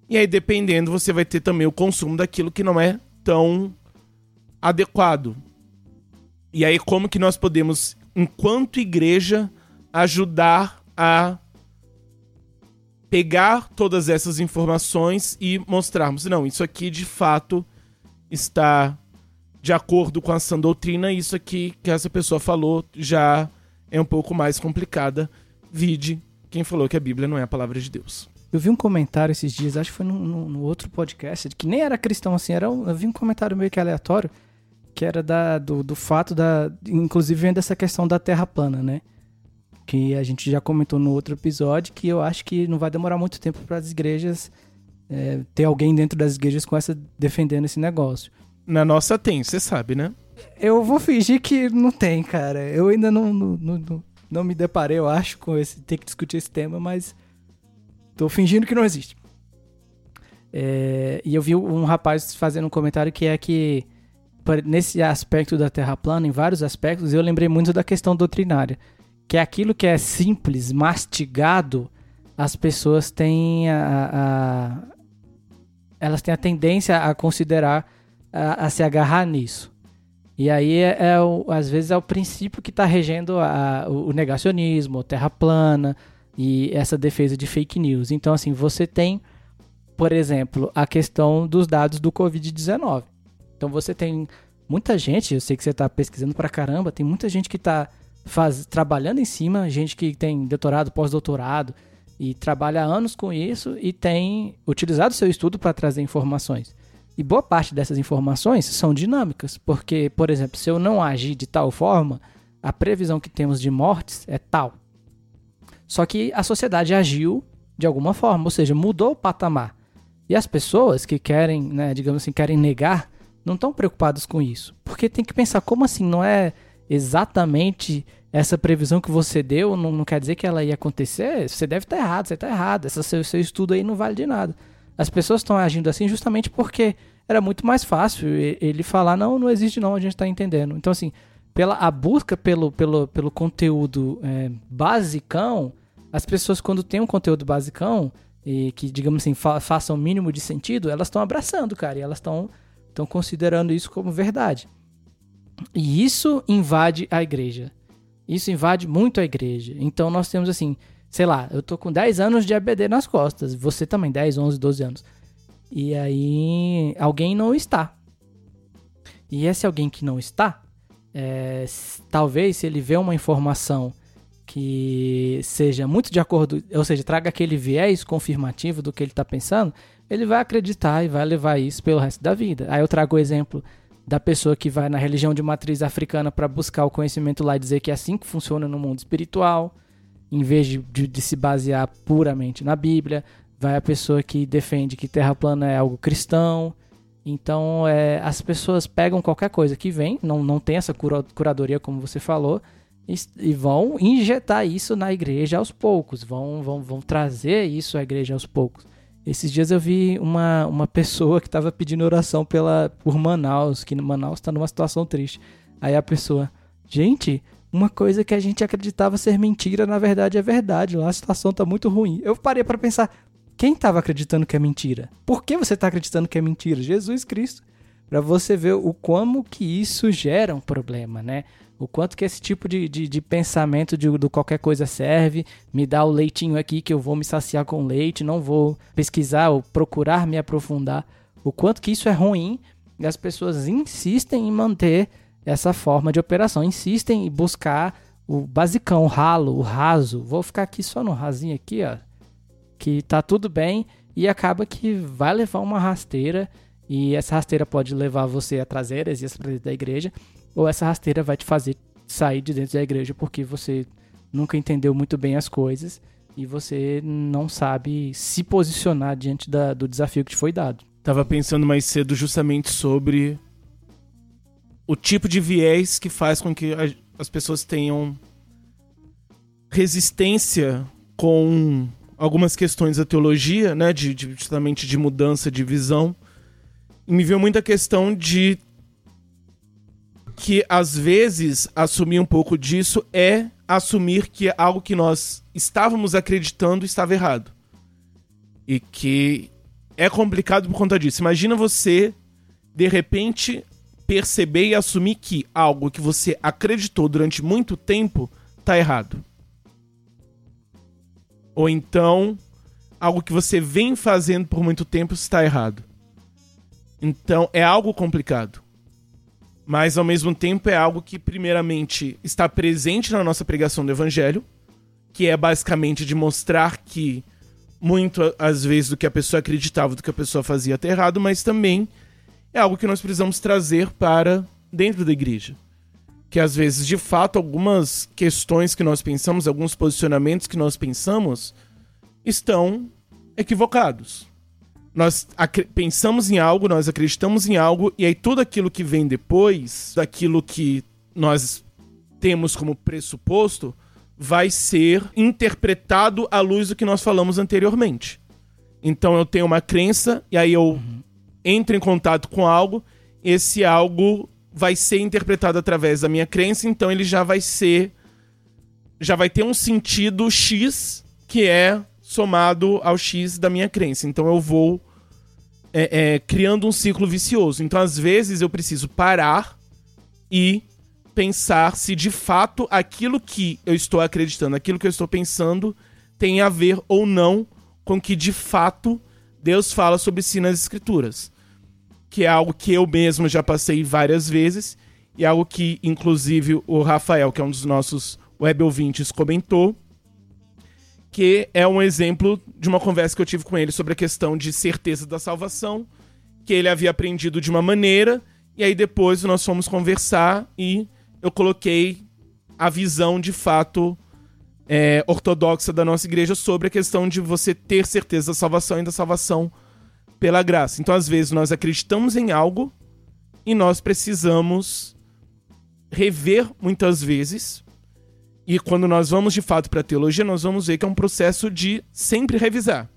[SPEAKER 1] E aí, dependendo, você vai ter também o consumo daquilo que não é tão adequado. E aí, como que nós podemos, enquanto igreja, ajudar a pegar todas essas informações e mostrarmos, não, isso aqui de fato está de acordo com a sã doutrina, isso aqui que essa pessoa falou já é um pouco mais complicada. Vide quem falou que a Bíblia não é a palavra de Deus.
[SPEAKER 2] Eu vi um comentário esses dias, acho que foi no, outro podcast, que nem era cristão assim, era um, eu vi um comentário meio que aleatório, que era da, do, do fato da. Inclusive vem dessa questão da terra plana, né? Que a gente já comentou no outro episódio, que eu acho que não vai demorar muito tempo para as igrejas é, ter alguém dentro das igrejas com essa defendendo esse negócio.
[SPEAKER 1] Na nossa tem, você sabe, né?
[SPEAKER 2] Eu vou fingir que não tem, cara. Eu ainda não, não, não, não me deparei, eu acho, com esse ter que discutir esse tema, mas tô fingindo que não existe. É, e eu vi um rapaz fazendo um comentário que é que nesse aspecto da Terra plana, em vários aspectos, eu lembrei muito da questão doutrinária, que é aquilo que é simples, mastigado, as pessoas têm a, a elas têm a tendência a considerar a, a se agarrar nisso. E aí, é, é o, às vezes, é o princípio que está regendo a, o negacionismo, a terra plana e essa defesa de fake news. Então, assim, você tem, por exemplo, a questão dos dados do Covid-19. Então, você tem muita gente, eu sei que você está pesquisando pra caramba, tem muita gente que está trabalhando em cima, gente que tem doutorado, pós-doutorado, e trabalha anos com isso e tem utilizado seu estudo para trazer informações. E boa parte dessas informações são dinâmicas, porque, por exemplo, se eu não agir de tal forma, a previsão que temos de mortes é tal. Só que a sociedade agiu de alguma forma, ou seja, mudou o patamar. E as pessoas que querem, né, digamos assim, querem negar, não estão preocupadas com isso. Porque tem que pensar, como assim? Não é exatamente essa previsão que você deu, não, não quer dizer que ela ia acontecer? Você deve estar errado, você está errado. Esse seu, seu estudo aí não vale de nada. As pessoas estão agindo assim justamente porque era muito mais fácil ele falar, não, não existe não, a gente está entendendo. Então, assim, pela a busca pelo, pelo, pelo conteúdo é, basicão, as pessoas quando têm um conteúdo basicão, e que, digamos assim, fa faça o mínimo de sentido, elas estão abraçando, cara, e elas estão considerando isso como verdade. E isso invade a igreja. Isso invade muito a igreja. Então nós temos assim, sei lá, eu tô com 10 anos de ABD nas costas, você também, 10, 11, 12 anos. E aí alguém não está. E esse alguém que não está, é, talvez se ele vê uma informação que seja muito de acordo, ou seja, traga aquele viés confirmativo do que ele está pensando, ele vai acreditar e vai levar isso pelo resto da vida. Aí eu trago o exemplo da pessoa que vai na religião de matriz africana para buscar o conhecimento lá e dizer que é assim que funciona no mundo espiritual em vez de, de, de, se basear puramente na Bíblia. Vai a pessoa que defende que terra plana é algo cristão. Então, é, as pessoas pegam qualquer coisa que vem, não, não tem essa cura, curadoria, como você falou, e, e, vão injetar isso na igreja aos poucos, vão, vão, vão trazer isso à igreja aos poucos. Esses dias eu vi uma, uma pessoa que estava pedindo oração pela, por Manaus, que Manaus está numa situação triste. Aí a pessoa, gente, uma coisa que a gente acreditava ser mentira, na verdade é verdade. Lá a situação tá muito ruim. Eu parei para pensar, quem estava acreditando que é mentira? Por que você está acreditando que é mentira? Jesus Cristo. Para você ver o como que isso gera um problema, né? O quanto que esse tipo de, de, de pensamento de, do qualquer coisa serve, me dá o leitinho aqui que eu vou me saciar com leite, não vou pesquisar ou procurar me aprofundar. O quanto que isso é ruim e as pessoas insistem em manter essa forma de operação. Insistem em buscar o basicão, o ralo, o raso. Vou ficar aqui só no rasinho aqui, ó. Que tá tudo bem e acaba que vai levar uma rasteira e essa rasteira pode levar você a trazer heresias para dentro da igreja ou essa rasteira vai te fazer sair de dentro da igreja porque você nunca entendeu muito bem as coisas e você não sabe se posicionar diante da, do desafio que te foi dado.
[SPEAKER 1] Tava pensando mais cedo justamente sobre o tipo de viés que faz com que as pessoas tenham resistência com algumas questões da teologia, né, de, de, justamente de mudança de visão. E me veio muita questão de que às vezes assumir um pouco disso é assumir que algo que nós estávamos acreditando estava errado. E que é complicado por conta disso. Imagina você de repente perceber e assumir que algo que você acreditou durante muito tempo tá errado. Ou então algo que você vem fazendo por muito tempo está errado. Então é algo complicado. Mas ao mesmo tempo é algo que, primeiramente, está presente na nossa pregação do Evangelho, que é basicamente de mostrar que muito, às vezes, do que a pessoa acreditava, do que a pessoa fazia está errado, mas também é algo que nós precisamos trazer para dentro da igreja. Que às vezes, de fato, algumas questões que nós pensamos, alguns posicionamentos que nós pensamos, estão equivocados. Nós pensamos em algo, nós acreditamos em algo, e aí tudo aquilo que vem depois, daquilo que nós temos como pressuposto, vai ser interpretado à luz do que nós falamos anteriormente. Então eu tenho uma crença, e aí eu uhum. entro em contato com algo, esse algo vai ser interpretado através da minha crença, então ele já vai ser. Já vai ter um sentido X que é somado ao X da minha crença. Então eu vou é, é, criando um ciclo vicioso. Então, às vezes, eu preciso parar e pensar se de fato aquilo que eu estou acreditando, aquilo que eu estou pensando, tem a ver ou não com que de fato Deus fala sobre si nas Escrituras. Que é algo que eu mesmo já passei várias vezes e algo que, inclusive, o Rafael, que é um dos nossos web ouvintes, comentou que é um exemplo de uma conversa que eu tive com ele sobre a questão de certeza da salvação, que ele havia aprendido de uma maneira, e aí depois nós fomos conversar e eu coloquei a visão de fato é, ortodoxa da nossa igreja sobre a questão de você ter certeza da salvação e da salvação pela graça. Então, às vezes, nós acreditamos em algo e nós precisamos rever muitas vezes e quando nós vamos de fato para a teologia, nós vamos ver que é um processo de sempre revisar.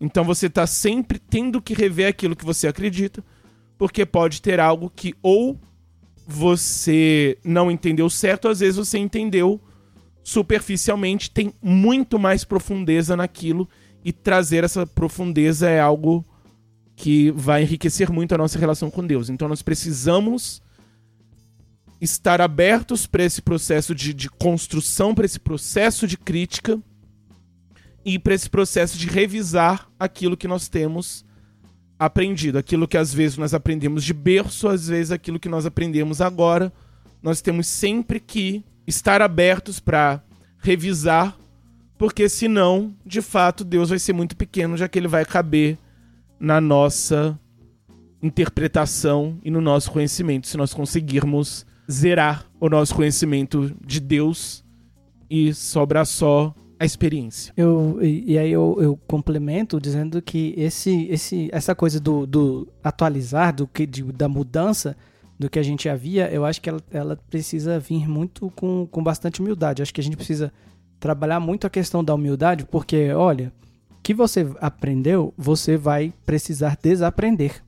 [SPEAKER 1] Então você está sempre tendo que rever aquilo que você acredita, porque pode ter algo que ou você não entendeu certo, às vezes você entendeu superficialmente, tem muito mais profundeza naquilo e trazer essa profundeza é algo que vai enriquecer muito a nossa relação com Deus. Então nós precisamos estar abertos para esse processo de, de construção, para esse processo de crítica e para esse processo de revisar aquilo que nós temos aprendido. Aquilo que às vezes nós aprendemos de berço, às vezes aquilo que nós aprendemos agora. Nós temos sempre que estar abertos para revisar, porque senão, de fato, Deus vai ser muito pequeno, já que ele vai caber na nossa interpretação e no nosso conhecimento, se nós conseguirmos zerar o nosso conhecimento de Deus e sobra só a experiência.
[SPEAKER 2] Eu, e, e aí eu, eu, complemento dizendo que esse, esse, essa coisa do, do atualizar, do que, de, da mudança do que a gente havia, eu acho que ela, ela precisa vir muito com, com bastante humildade. acho que a gente precisa trabalhar muito a questão da humildade, porque, olha, o que você aprendeu, você vai precisar desaprender.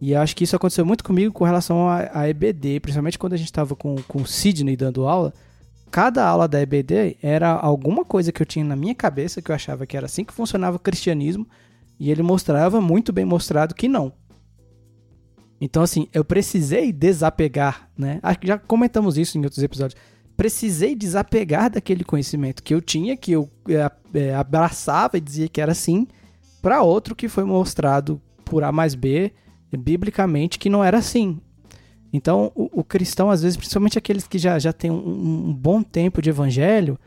[SPEAKER 2] E acho que isso aconteceu muito comigo com relação à EBD, principalmente quando a gente estava com, com o Sidney dando aula. Cada aula da EBD era alguma coisa que eu tinha na minha cabeça, que eu achava que era assim que funcionava o cristianismo, e ele mostrava, muito bem mostrado, que não. Então, assim, eu precisei desapegar, né? Acho que já comentamos isso em outros episódios. Precisei desapegar daquele conhecimento que eu tinha, que eu é, é abraçava e dizia que era assim, para outro que foi mostrado por A mais B biblicamente que não era assim. Então, o, o cristão, às vezes, principalmente aqueles que já, já têm um, um bom tempo de evangelho,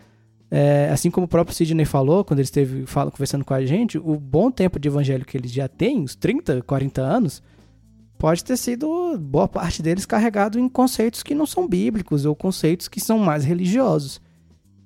[SPEAKER 2] é, assim como o próprio Sidney falou, quando ele esteve fala, conversando com a gente, o bom tempo de evangelho que eles já têm, uns 30, 40 anos, pode ter sido, boa parte deles, carregado em conceitos que não são bíblicos ou conceitos que são mais religiosos.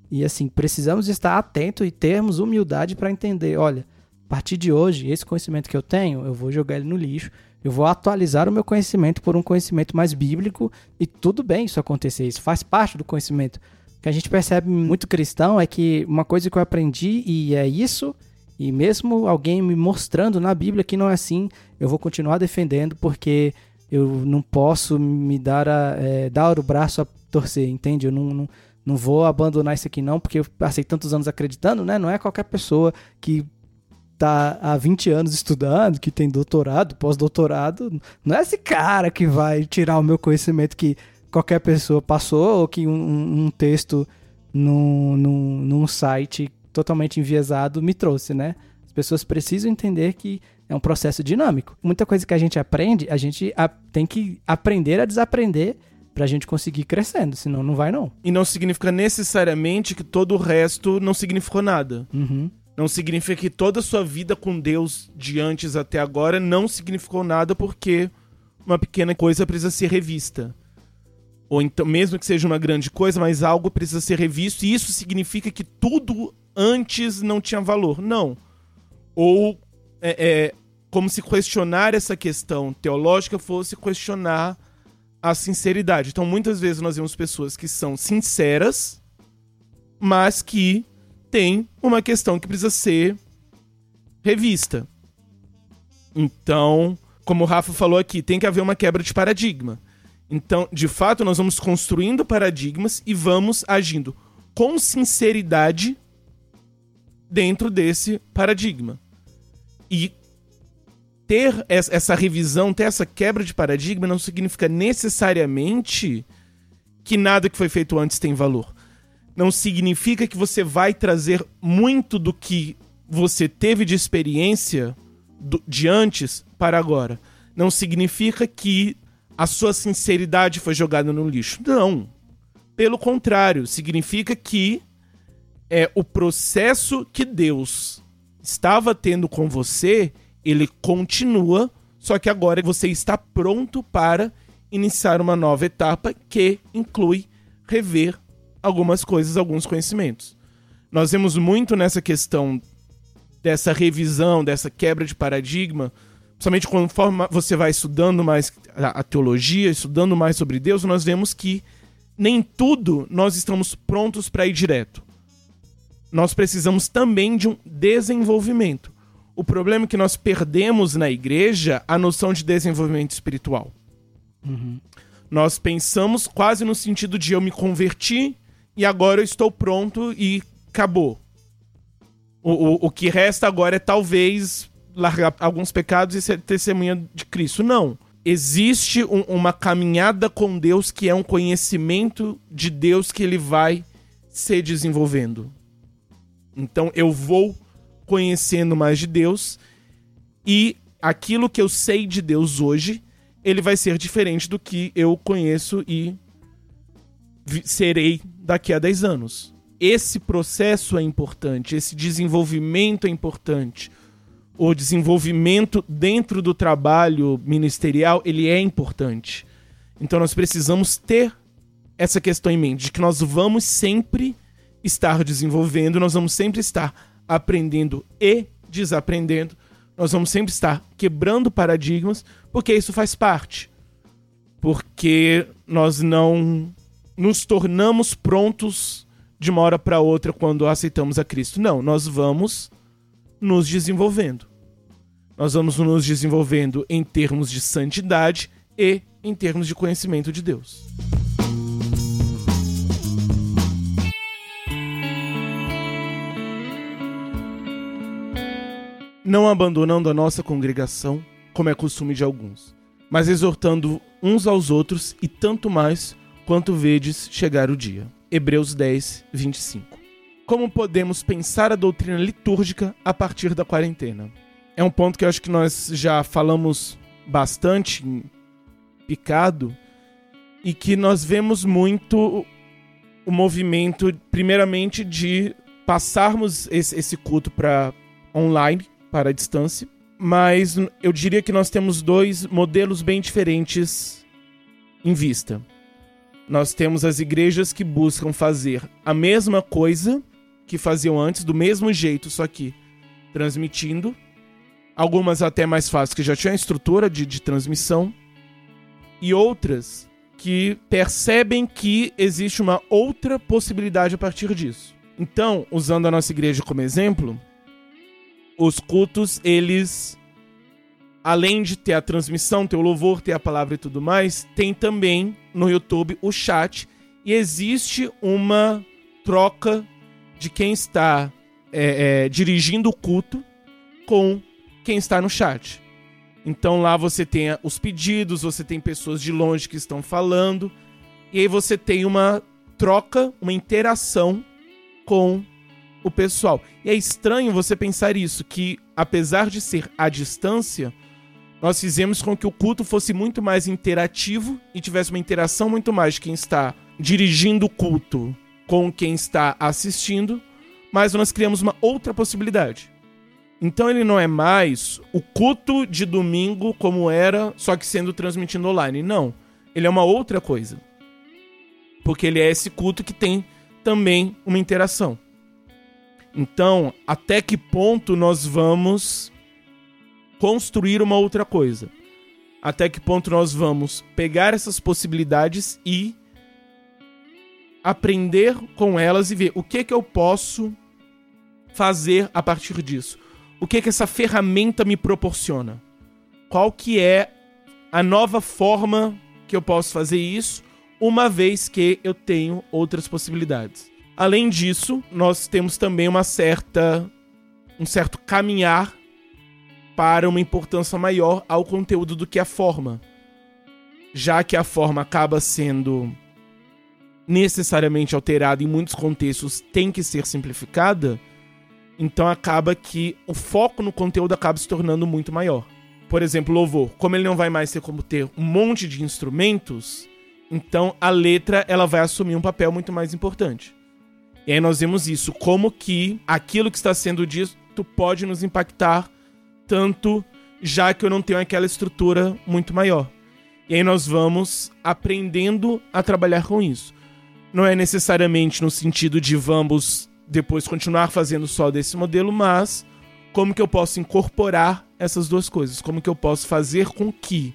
[SPEAKER 2] E assim, precisamos estar atentos e termos humildade para entender, olha, a partir de hoje, esse conhecimento que eu tenho, eu vou jogar ele no lixo, eu vou atualizar o meu conhecimento por um conhecimento mais bíblico e tudo bem isso acontecer, isso faz parte do conhecimento. O que a gente percebe muito cristão é que uma coisa que eu aprendi e é isso, e mesmo alguém me mostrando na Bíblia que não é assim, eu vou continuar defendendo porque eu não posso me dar, a, é, dar o braço a torcer, entende? Eu não, não, não vou abandonar isso aqui não, porque eu passei tantos anos acreditando, né? Não é qualquer pessoa que tá há 20 anos estudando, que tem doutorado, pós-doutorado, não é esse cara que vai tirar o meu conhecimento que qualquer pessoa passou ou que um, um texto num, num, num site totalmente enviesado me trouxe, né? As pessoas precisam entender que é um processo dinâmico. Muita coisa que a gente aprende, a gente tem que aprender a desaprender pra gente conseguir ir crescendo, senão não vai não.
[SPEAKER 1] E não significa necessariamente que todo o resto não significou nada.
[SPEAKER 2] Uhum.
[SPEAKER 1] Não significa que toda a sua vida com Deus de antes até agora não significou nada porque uma pequena coisa precisa ser revista. Ou então, mesmo que seja uma grande coisa, mas algo precisa ser revisto, e isso significa que tudo antes não tinha valor. Não. Ou é, é, como se questionar essa questão teológica fosse questionar a sinceridade. Então, muitas vezes nós vemos pessoas que são sinceras, mas que têm uma questão que precisa ser revista. Então, como o Rafa falou aqui, tem que haver uma quebra de paradigma. Então, de fato, nós vamos construindo paradigmas e vamos agindo com sinceridade dentro desse paradigma. E ter essa revisão, ter essa quebra de paradigma não significa necessariamente que nada que foi feito antes tem valor. Não significa que você vai trazer muito do que você teve de experiência do, de antes para agora. Não significa que a sua sinceridade foi jogada no lixo. Não. Pelo contrário, significa que é o processo que Deus estava tendo com você ele continua, só que agora você está pronto para iniciar uma nova etapa que inclui rever algumas coisas, alguns conhecimentos. Nós vemos muito nessa questão dessa revisão, dessa quebra de paradigma, principalmente conforme você vai estudando mais a teologia, estudando mais sobre Deus, nós vemos que nem tudo nós estamos prontos para ir direto. Nós precisamos também de um desenvolvimento. O problema é que nós perdemos na igreja a noção de desenvolvimento espiritual.
[SPEAKER 2] Uhum.
[SPEAKER 1] Nós pensamos quase no sentido de eu me converti e agora eu estou pronto e acabou. O, o, o que resta agora é talvez largar alguns pecados e ser testemunha de Cristo. Não. Existe um, uma caminhada com Deus que é um conhecimento de Deus que ele vai se desenvolvendo. Então eu vou conhecendo mais de Deus e aquilo que eu sei de Deus hoje, ele vai ser diferente do que eu conheço e serei daqui a 10 anos. Esse processo é importante, esse desenvolvimento é importante. O desenvolvimento dentro do trabalho ministerial, ele é importante. Então nós precisamos ter essa questão em mente, de que nós vamos sempre estar desenvolvendo, nós vamos sempre estar aprendendo e desaprendendo. Nós vamos sempre estar quebrando paradigmas, porque isso faz parte. Porque nós não nos tornamos prontos de uma hora para outra quando aceitamos a Cristo. Não, nós vamos nos desenvolvendo. Nós vamos nos desenvolvendo em termos de santidade e em termos de conhecimento de Deus. não abandonando a nossa congregação, como é costume de alguns, mas exortando uns aos outros e tanto mais quanto vedes chegar o dia. Hebreus 10, 25. Como podemos pensar a doutrina litúrgica a partir da quarentena? É um ponto que eu acho que nós já falamos bastante picado e que nós vemos muito o movimento, primeiramente, de passarmos esse, esse culto para online, para a distância. Mas eu diria que nós temos dois modelos bem diferentes em vista. Nós temos as igrejas que buscam fazer a mesma coisa que faziam antes, do mesmo jeito, só que transmitindo. Algumas até mais fáceis, que já tinham a estrutura de, de transmissão. E outras que percebem que existe uma outra possibilidade a partir disso. Então, usando a nossa igreja como exemplo, os cultos, eles além de ter a transmissão, ter o louvor, ter a palavra e tudo mais, tem também no YouTube o chat e existe uma troca de quem está é, é, dirigindo o culto com quem está no chat. Então lá você tem os pedidos, você tem pessoas de longe que estão falando, e aí você tem uma troca, uma interação com o pessoal. E é estranho você pensar isso, que apesar de ser à distância, nós fizemos com que o culto fosse muito mais interativo e tivesse uma interação muito mais de quem está dirigindo o culto com quem está assistindo, mas nós criamos uma outra possibilidade. Então ele não é mais o culto de domingo como era, só que sendo transmitido online. Não. Ele é uma outra coisa. Porque ele é esse culto que tem também uma interação. Então, até que ponto nós vamos construir uma outra coisa? Até que ponto nós vamos pegar essas possibilidades e aprender com elas e ver o que que eu posso fazer a partir disso? O que que essa ferramenta me proporciona? Qual que é a nova forma que eu posso fazer isso, uma vez que eu tenho outras possibilidades? Além disso, nós temos também uma certa um certo caminhar para uma importância maior ao conteúdo do que a forma. Já que a forma acaba sendo necessariamente alterada em muitos contextos, tem que ser simplificada, então acaba que o foco no conteúdo acaba se tornando muito maior. Por exemplo, louvor, como ele não vai mais ter como ter um monte de instrumentos, então a letra ela vai assumir um papel muito mais importante. E aí nós vemos isso, como que aquilo que está sendo dito pode nos impactar tanto, já que eu não tenho aquela estrutura muito maior. E aí nós vamos aprendendo a trabalhar com isso. Não é necessariamente no sentido de vamos depois continuar fazendo só desse modelo, mas como que eu posso incorporar essas duas coisas? Como que eu posso fazer com que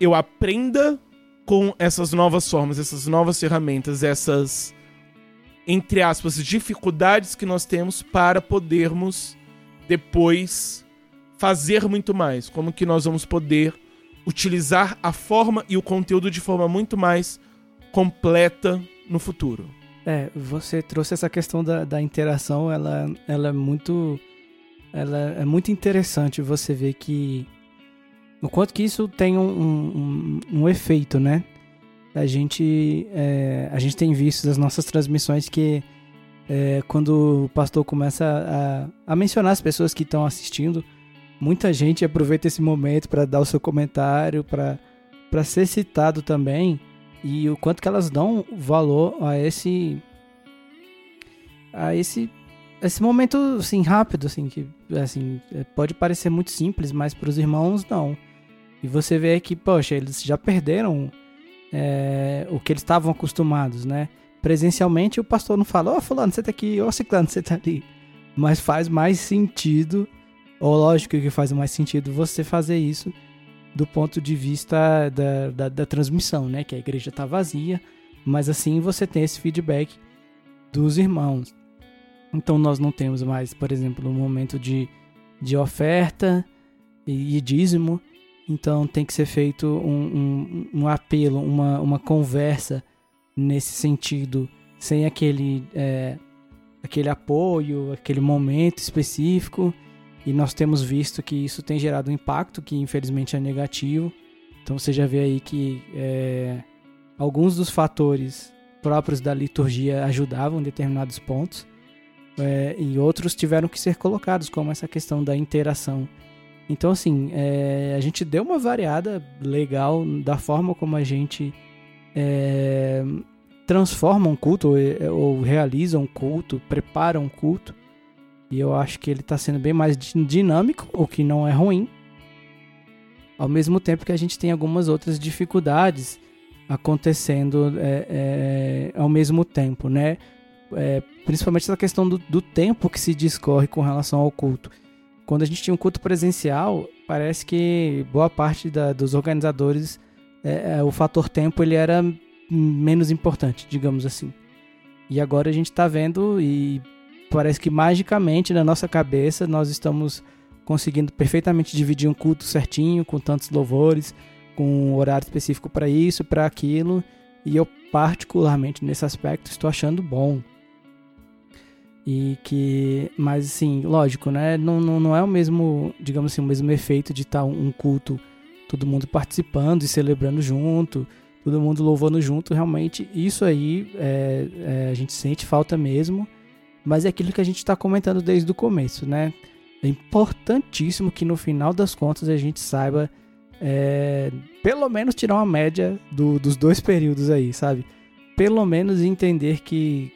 [SPEAKER 1] eu aprenda com essas novas formas, essas novas ferramentas, essas entre aspas, dificuldades que nós temos para podermos depois fazer muito mais. Como que nós vamos poder utilizar a forma e o conteúdo de forma muito mais completa no futuro.
[SPEAKER 2] É, você trouxe essa questão da, da interação, ela, ela é muito ela é muito interessante você ver que o quanto que isso tem um, um, um efeito, né? a gente, é, a gente tem visto das nossas transmissões que é, quando o pastor começa a, a mencionar as pessoas que estão assistindo, muita gente aproveita esse momento para dar o seu comentário, para ser citado também, e o quanto que elas dão valor a esse a esse esse momento assim rápido assim que assim pode parecer muito simples mas para os irmãos não e você vê que poxa eles já perderam é, o que eles estavam acostumados, né? Presencialmente o pastor não fala, ó oh, fulano, você tá aqui, ó oh, ciclano, você tá ali. Mas faz mais sentido, ou lógico que faz mais sentido você fazer isso do ponto de vista da, da, da transmissão, né? Que a igreja tá vazia, mas assim você tem esse feedback dos irmãos. Então nós não temos mais, por exemplo, um momento de, de oferta e, e dízimo, então tem que ser feito um, um, um apelo, uma, uma conversa nesse sentido, sem aquele, é, aquele apoio, aquele momento específico. E nós temos visto que isso tem gerado um impacto que infelizmente é negativo. Então você já vê aí que é, alguns dos fatores próprios da liturgia ajudavam em determinados pontos. É, e outros tiveram que ser colocados, como essa questão da interação então, assim, é, a gente deu uma variada legal da forma como a gente é, transforma um culto ou, ou, realiza um culto, prepara um culto. E eu acho que ele está sendo bem mais dinâmico, o que não é ruim. Ao mesmo tempo que a gente tem algumas outras dificuldades acontecendo é, é ao mesmo tempo, né? É, principalmente essa questão do, do tempo que se discorre com relação ao culto quando a gente tinha um culto presencial, parece que boa parte da, dos organizadores, é, é, o fator tempo ele era menos importante, digamos assim. E agora a gente está vendo e parece que magicamente na nossa cabeça nós estamos conseguindo perfeitamente dividir um culto certinho, com tantos louvores, com um horário específico para isso, para aquilo. E eu particularmente nesse aspecto estou achando bom. E que, mas assim, lógico, né? Não, não, não é o mesmo, digamos assim, o mesmo efeito de estar tá um culto, todo mundo participando e celebrando junto, todo mundo louvando junto. Realmente, isso aí é, é, a gente sente falta mesmo. mas é aquilo que a gente está comentando desde o começo, né? É importantíssimo que no final das contas a gente saiba é, pelo menos tirar uma média do, dos dois períodos aí, sabe? Pelo menos entender que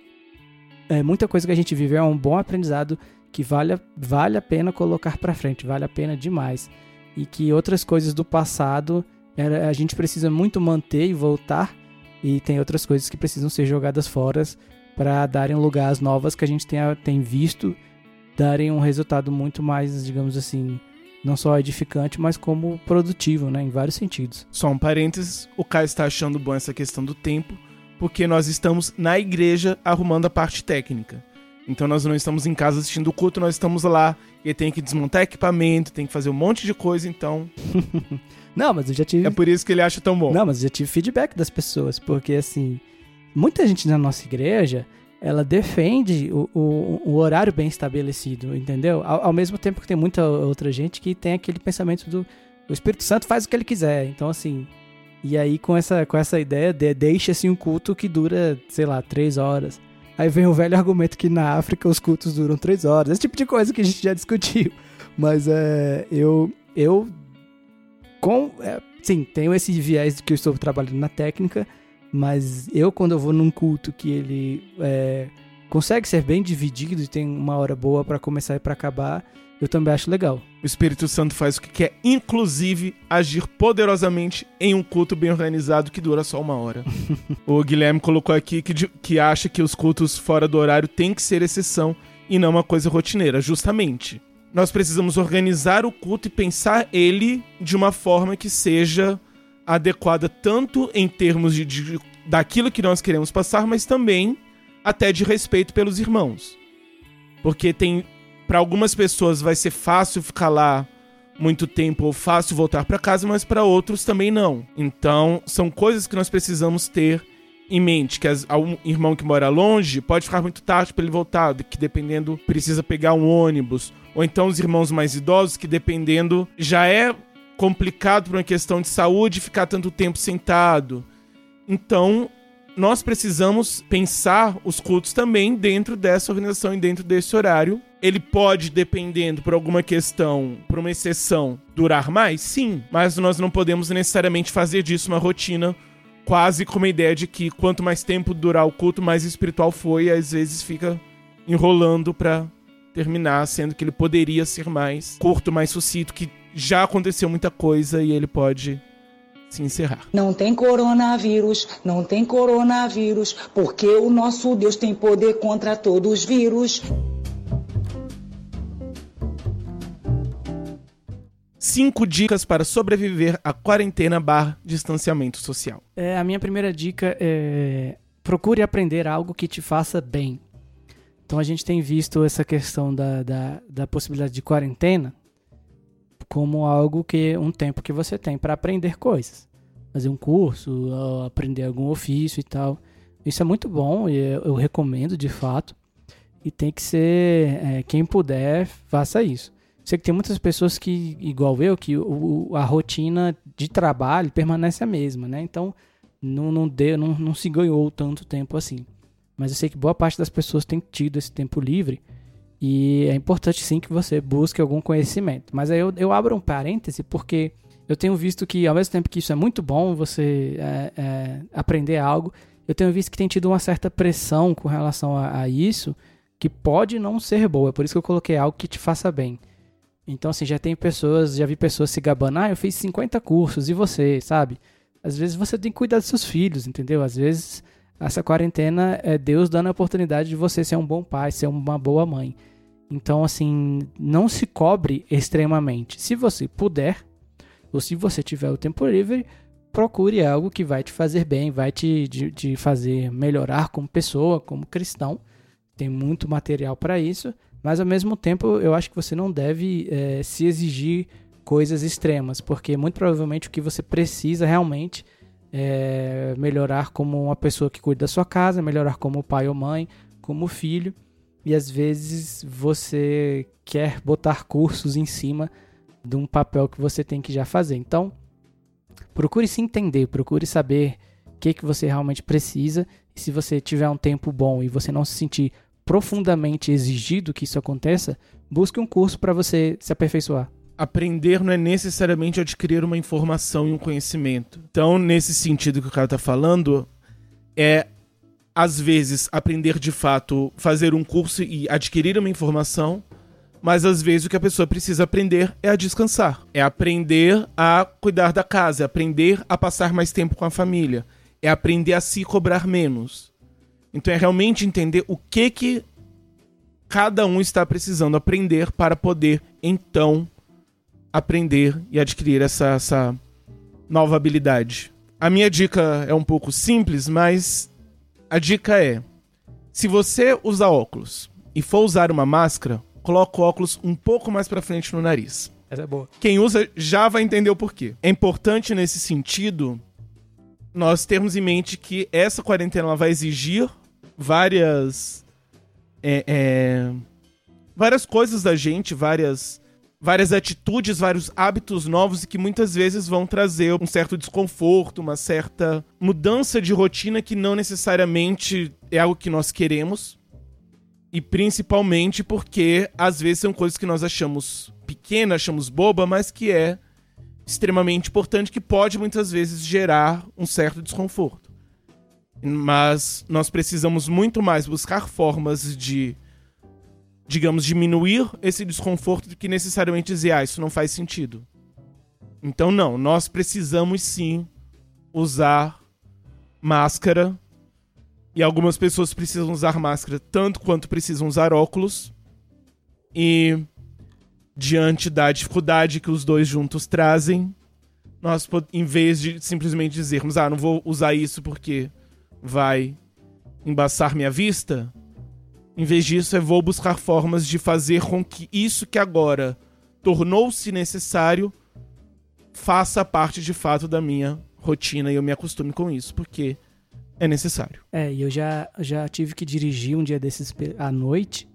[SPEAKER 2] é, muita coisa que a gente vive é um bom aprendizado que vale, vale a pena colocar para frente, vale a pena demais. E que outras coisas do passado a gente precisa muito manter e voltar, e tem outras coisas que precisam ser jogadas fora para darem lugar às novas que a gente tenha, tem visto darem um resultado muito mais, digamos assim, não só edificante, mas como produtivo, né, em vários sentidos.
[SPEAKER 1] Só um parênteses, o Caio está achando bom essa questão do tempo, porque nós estamos na igreja arrumando a parte técnica. Então nós não estamos em casa assistindo o culto, nós estamos lá e tem que desmontar equipamento, tem que fazer um monte de coisa, então. *laughs*
[SPEAKER 2] não, mas eu já tive.
[SPEAKER 1] É por isso que ele acha tão bom.
[SPEAKER 2] Não, mas eu já tive feedback das pessoas, porque assim, muita gente na nossa igreja ela defende o, o, o, horário bem estabelecido, entendeu? Ao, ao, mesmo tempo que tem muita outra gente que tem aquele pensamento do o Espírito Santo faz o que ele quiser. Então, assim, e aí com essa, com essa ideia, de, deixa assim um culto que dura, sei lá, três horas. Aí vem o velho argumento que na África os cultos duram três horas. Esse tipo de coisa que a gente já discutiu. *laughs* Mas é, eu, eu com, é, sim, tenho esse viés de que eu estou trabalhando na técnica, mas eu, quando eu vou num culto que ele é, consegue ser bem dividido e tem uma hora boa para começar e para acabar, eu também acho legal.
[SPEAKER 1] O Espírito Santo faz o que quer, inclusive agir poderosamente em um culto bem organizado que dura só uma hora. *laughs* o Guilherme colocou aqui que, que acha que os cultos fora do horário têm que ser exceção e não uma coisa rotineira, justamente. Nós precisamos organizar o culto e pensar ele de uma forma que seja adequada tanto em termos de, de daquilo que nós queremos passar, mas também até de respeito pelos irmãos. Porque tem para algumas pessoas vai ser fácil ficar lá muito tempo ou fácil voltar para casa, mas para outros também não. Então, são coisas que nós precisamos ter em mente que as, um irmão que mora longe pode ficar muito tarde para ele voltar, que dependendo precisa pegar um ônibus, ou então os irmãos mais idosos que dependendo já é complicado por uma questão de saúde ficar tanto tempo sentado. Então, nós precisamos pensar os cultos também dentro dessa organização e dentro desse horário. Ele pode, dependendo por alguma questão, por uma exceção, durar mais? Sim, mas nós não podemos necessariamente fazer disso uma rotina quase com uma ideia de que quanto mais tempo durar o culto, mais espiritual foi, e às vezes fica enrolando para terminar, sendo que ele poderia ser mais curto, mais sucinto, que já aconteceu muita coisa e ele pode se encerrar.
[SPEAKER 3] Não tem coronavírus, não tem coronavírus, porque o nosso Deus tem poder contra todos os vírus.
[SPEAKER 1] Cinco dicas para sobreviver à quarentena barra distanciamento social.
[SPEAKER 2] É, a minha primeira dica é procure aprender algo que te faça bem. Então a gente tem visto essa questão da, da, da possibilidade de quarentena como algo que um tempo que você tem para aprender coisas, fazer um curso, aprender algum ofício e tal. Isso é muito bom e eu recomendo de fato. E tem que ser é, quem puder faça isso. Sei que tem muitas pessoas que, igual eu, que o, a rotina de trabalho permanece a mesma, né? Então não, não, deu, não, não se ganhou tanto tempo assim. Mas eu sei que boa parte das pessoas tem tido esse tempo livre e é importante sim que você busque algum conhecimento. Mas aí eu, eu abro um parêntese porque eu tenho visto que, ao mesmo tempo que isso é muito bom, você é, é, aprender algo, eu tenho visto que tem tido uma certa pressão com relação a, a, isso, que pode não ser boa. Por isso que eu coloquei algo que te faça bem. Então, assim, já tem pessoas, já vi pessoas se gabando, ah, eu fiz 50 cursos, e você, sabe? Às vezes você tem que cuidar dos seus filhos, entendeu? Às vezes essa quarentena é Deus dando a oportunidade de você ser um bom pai, ser uma boa mãe. Então, assim, não se cobre extremamente. Se você puder, ou se você tiver o tempo livre, procure algo que vai te fazer bem, vai te, te fazer melhorar como pessoa, como cristão. Tem muito material para isso, mas ao mesmo tempo eu acho que você não deve é, se exigir coisas extremas, porque muito provavelmente o que você precisa realmente é melhorar como uma pessoa que cuida da sua casa, melhorar como pai ou mãe, como filho e às vezes você quer botar cursos em cima de um papel que você tem que já fazer. Então, procure se entender, procure saber o que, que você realmente precisa. E se você tiver um tempo bom e você não se sentir profundamente exigido que isso aconteça, busque um curso para você se aperfeiçoar.
[SPEAKER 1] Aprender não é necessariamente adquirir uma informação e um conhecimento. Então, nesse sentido que o cara tá falando, é às vezes aprender de fato, fazer um curso e adquirir uma informação, mas às vezes o que a pessoa precisa aprender é a descansar, é aprender a cuidar da casa, é aprender a passar mais tempo com a família, é aprender a se cobrar menos. Então é realmente entender o que que cada um está precisando aprender para poder então aprender e adquirir essa, essa nova habilidade. A minha dica é um pouco simples, mas a dica é: se você usar óculos e for usar uma máscara, coloca o óculos um pouco mais para frente no nariz.
[SPEAKER 2] Essa é boa.
[SPEAKER 1] Quem usa já vai entender o porquê. É importante nesse sentido nós termos em mente que essa quarentena vai exigir várias é, é, várias coisas da gente, várias várias atitudes, vários hábitos novos e que muitas vezes vão trazer um certo desconforto, uma certa mudança de rotina que não necessariamente é algo que nós queremos. E principalmente porque às vezes são coisas que nós achamos pequena, achamos boba, mas que é extremamente importante que pode muitas vezes gerar um certo desconforto. Mas nós precisamos muito mais buscar formas de digamos, diminuir esse desconforto do que necessariamente dizer, ah, isso não faz sentido. Então, não, nós precisamos sim usar máscara. E algumas pessoas precisam usar máscara tanto quanto precisam usar óculos. E diante da dificuldade que os dois juntos trazem, nós, em vez de simplesmente dizermos, ah, não vou usar isso porque vai embaçar minha vista, em vez disso, eu vou buscar formas de fazer com que isso que agora tornou-se necessário faça parte de fato da minha rotina e eu me acostume com isso, porque é necessário.
[SPEAKER 2] É, e eu já, já tive que dirigir um dia desses à noite,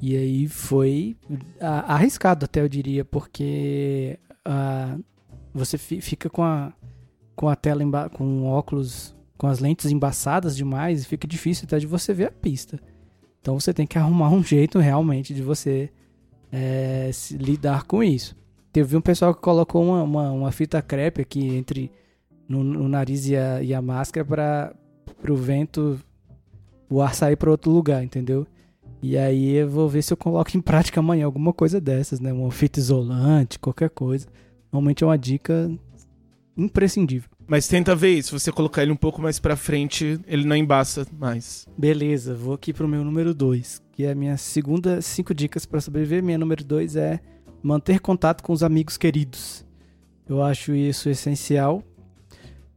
[SPEAKER 2] e aí foi arriscado até, eu diria, porque uh, você fica com a, com a tela, com óculos, com as lentes embaçadas demais, e fica difícil até de você ver a pista. Então você tem que arrumar um jeito realmente de você é, lidar com isso. Teve um pessoal que colocou uma, uma, uma fita crepe aqui entre no, no nariz e a, e a máscara para o vento, o ar sair para outro lugar, entendeu? E aí eu vou ver se eu coloco em prática amanhã alguma coisa dessas, né? Uma fita isolante, qualquer coisa. Normalmente é uma dica imprescindível.
[SPEAKER 1] Mas tenta ver isso, se você colocar ele um pouco mais pra frente, ele não embaça mais.
[SPEAKER 2] Beleza, vou aqui pro meu número 2, que é a minha segunda cinco dicas para sobreviver. Minha número 2 é manter contato com os amigos queridos. Eu acho isso essencial,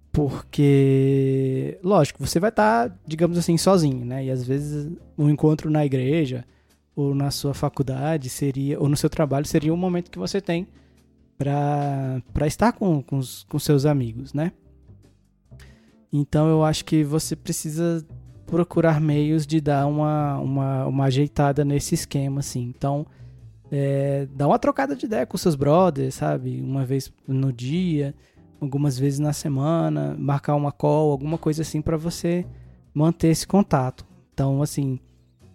[SPEAKER 2] porque, lógico, você vai estar, tá, digamos assim, sozinho, né? E às vezes um encontro na igreja ou na sua faculdade seria, ou no seu trabalho seria um momento que você tem para estar com, com, os, com seus amigos, né? Então eu acho que você precisa procurar meios de dar uma, uma, uma ajeitada nesse esquema, assim. Então, é, dá uma trocada de ideia com seus brothers, sabe? Uma vez no dia, algumas vezes na semana, marcar uma call, alguma coisa assim para você manter esse contato. Então, assim,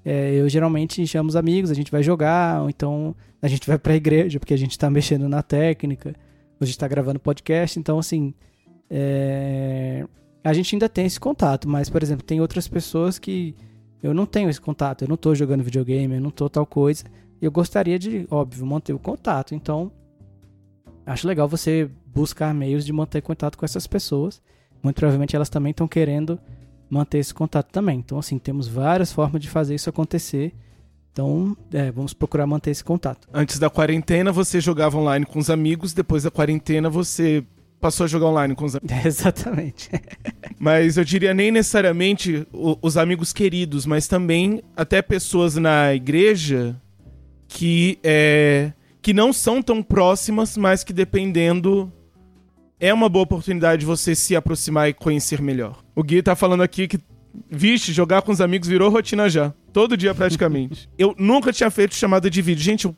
[SPEAKER 2] é, eu geralmente chamo os amigos, a gente vai jogar, ou então a gente vai pra igreja, porque a gente tá *laughs* mexendo na técnica, a gente tá gravando podcast, então, assim, é, a gente ainda tem esse contato, mas, por exemplo, tem outras pessoas que eu não tenho esse contato, eu não tô jogando videogame, eu não tô tal coisa. Eu gostaria de, óbvio, manter o contato. Então, acho legal você buscar meios de manter contato com essas pessoas. Muito provavelmente elas também estão querendo manter esse contato também. Então, assim, temos várias formas de fazer isso acontecer. Então, é, vamos procurar manter esse contato.
[SPEAKER 1] Antes da quarentena, você jogava online com os amigos, depois da quarentena, você passou a jogar online com os amigos. *laughs*
[SPEAKER 2] exatamente. *laughs*
[SPEAKER 1] mas eu diria nem necessariamente os amigos queridos, mas também até pessoas na igreja que, é, que não são tão próximas, mas que dependendo é uma boa oportunidade de você se aproximar e conhecer melhor. O Gui tá falando aqui que, vixe, jogar com os amigos virou rotina já. Todo dia praticamente. *laughs* eu nunca tinha feito chamada de vídeo. Gente, eu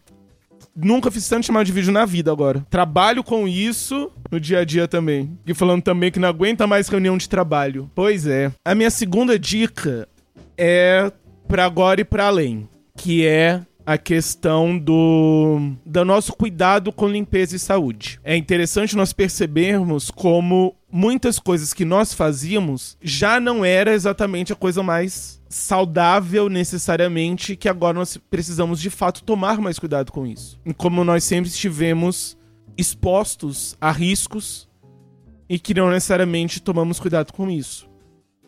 [SPEAKER 1] nunca fiz tanto chamada de vídeo na vida agora. Trabalho com isso no dia a dia também. E falando também que não aguenta mais reunião de trabalho. Pois é. A minha segunda dica é para agora e para além, que é a questão do, do nosso cuidado com limpeza e saúde. É interessante nós percebermos como muitas coisas que nós fazíamos já não era exatamente a coisa mais saudável necessariamente, que agora nós precisamos de fato tomar mais cuidado com isso. E como nós sempre estivemos expostos a riscos e que não necessariamente tomamos cuidado com isso.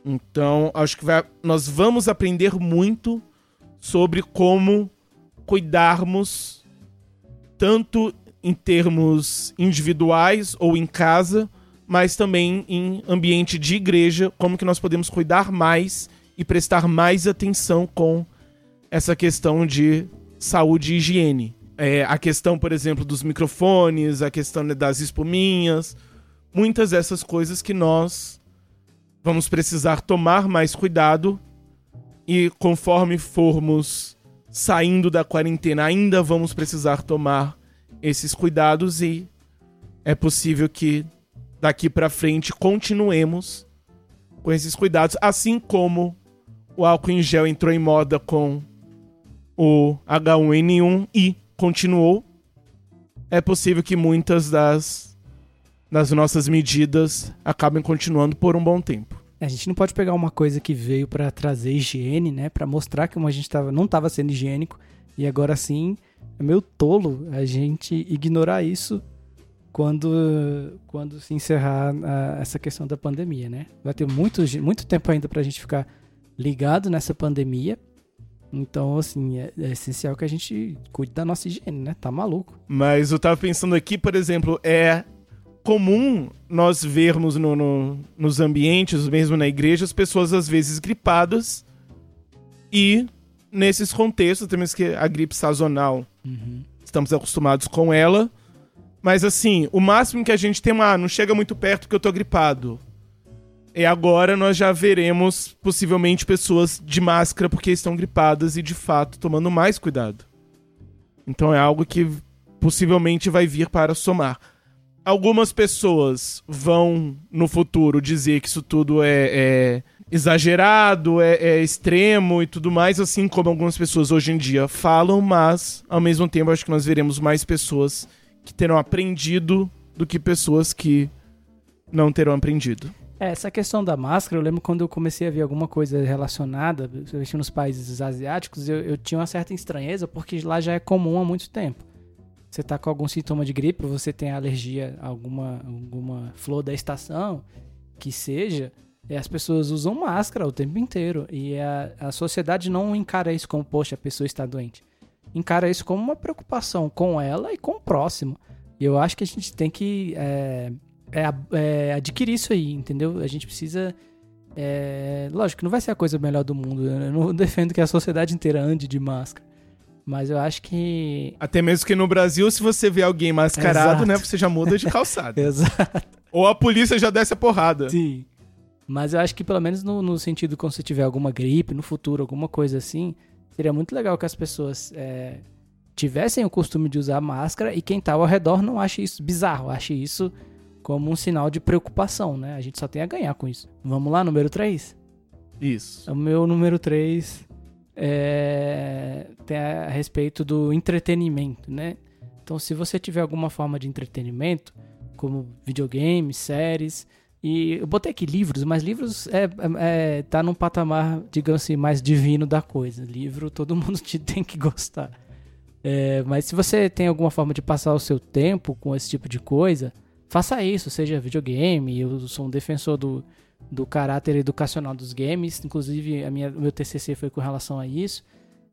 [SPEAKER 1] Então, acho que vai, nós vamos aprender muito sobre como cuidarmos tanto em termos individuais ou em casa, mas também em ambiente de igreja, como que nós podemos cuidar mais e prestar mais atenção com essa questão de saúde e higiene. É, a questão, por exemplo, dos microfones, a questão das espuminhas, muitas dessas coisas que nós vamos precisar tomar mais cuidado e conforme formos saindo da quarentena, ainda vamos precisar tomar esses cuidados e é possível que daqui para frente continuemos com esses cuidados, assim como o álcool em gel entrou em moda com o H1N1 e continuou. É possível que muitas das das nossas medidas acabem continuando por um bom tempo.
[SPEAKER 2] A gente não pode pegar uma coisa que veio para trazer higiene, né? Para mostrar que a gente tava, não estava sendo higiênico e agora sim é meio tolo a gente ignorar isso quando, quando se encerrar a, essa questão da pandemia, né? Vai ter muito, muito tempo ainda para a gente ficar ligado nessa pandemia. Então, assim, é, é, essencial que a gente cuide da nossa higiene, né? Tá maluco.
[SPEAKER 1] Mas eu tava pensando aqui, por exemplo, é comum nós vermos no, no, nos ambientes, mesmo na igreja, as pessoas às vezes gripadas e nesses contextos, temos que a gripe sazonal, uhum. estamos acostumados com ela, mas assim, o máximo que a gente tem, ah, não chega muito perto que eu tô gripado. E agora nós já veremos possivelmente pessoas de máscara porque estão gripadas e de fato tomando mais cuidado. Então é algo que possivelmente vai vir para somar algumas pessoas vão no futuro dizer que isso tudo é, é exagerado, é, é, extremo e tudo mais, assim como algumas pessoas hoje em dia falam, mas ao mesmo tempo acho que nós veremos mais pessoas que terão aprendido do que pessoas que não terão aprendido.
[SPEAKER 2] É, essa questão da máscara, eu lembro quando eu comecei a ver alguma coisa relacionada, principalmente nos países asiáticos, eu, eu tinha uma certa estranheza, porque lá já é comum há muito tempo você tá com algum sintoma de gripe, você tem alergia a alguma, alguma flor da estação, que seja, é, as pessoas usam máscara o tempo inteiro. E a, a sociedade não encara isso como, poxa, a pessoa está doente. Encara isso como uma preocupação com ela e com o próximo. E eu acho que a gente tem que é, é, é, adquirir isso aí, entendeu? A gente precisa. É, lógico, não vai ser a coisa melhor do mundo. Eu não *laughs* defendo que a sociedade inteira ande de máscara. Mas eu acho que.
[SPEAKER 1] Até mesmo que no Brasil, se você vê alguém mascarado, Exato. né? Você já muda de *laughs* calçada.
[SPEAKER 2] Exato.
[SPEAKER 1] Ou a polícia já desce a porrada.
[SPEAKER 2] Sim. Mas eu acho que pelo menos no, no sentido quando você tiver alguma gripe no futuro, alguma coisa assim, seria muito legal que as pessoas é, tivessem o costume de usar máscara e quem tá ao redor não ache isso bizarro, ache isso como um sinal de preocupação, né? A gente só tem a ganhar com isso. Vamos lá, número 3?
[SPEAKER 1] Isso.
[SPEAKER 2] O meu número 3 é, a, respeito do entretenimento, né? Então, se você tiver alguma forma de entretenimento, como videogames, séries, e eu botei aqui livros, mas livros é, é, é, tá num patamar, digamos assim, mais divino da coisa. Livro todo *laughs* mundo tem que gostar. É, mas se você tem alguma forma de passar o seu tempo com esse tipo de coisa, faça isso, seja videogame. Eu sou um defensor do, do caráter educacional dos games. Inclusive, a minha, o meu TCC foi com relação a isso.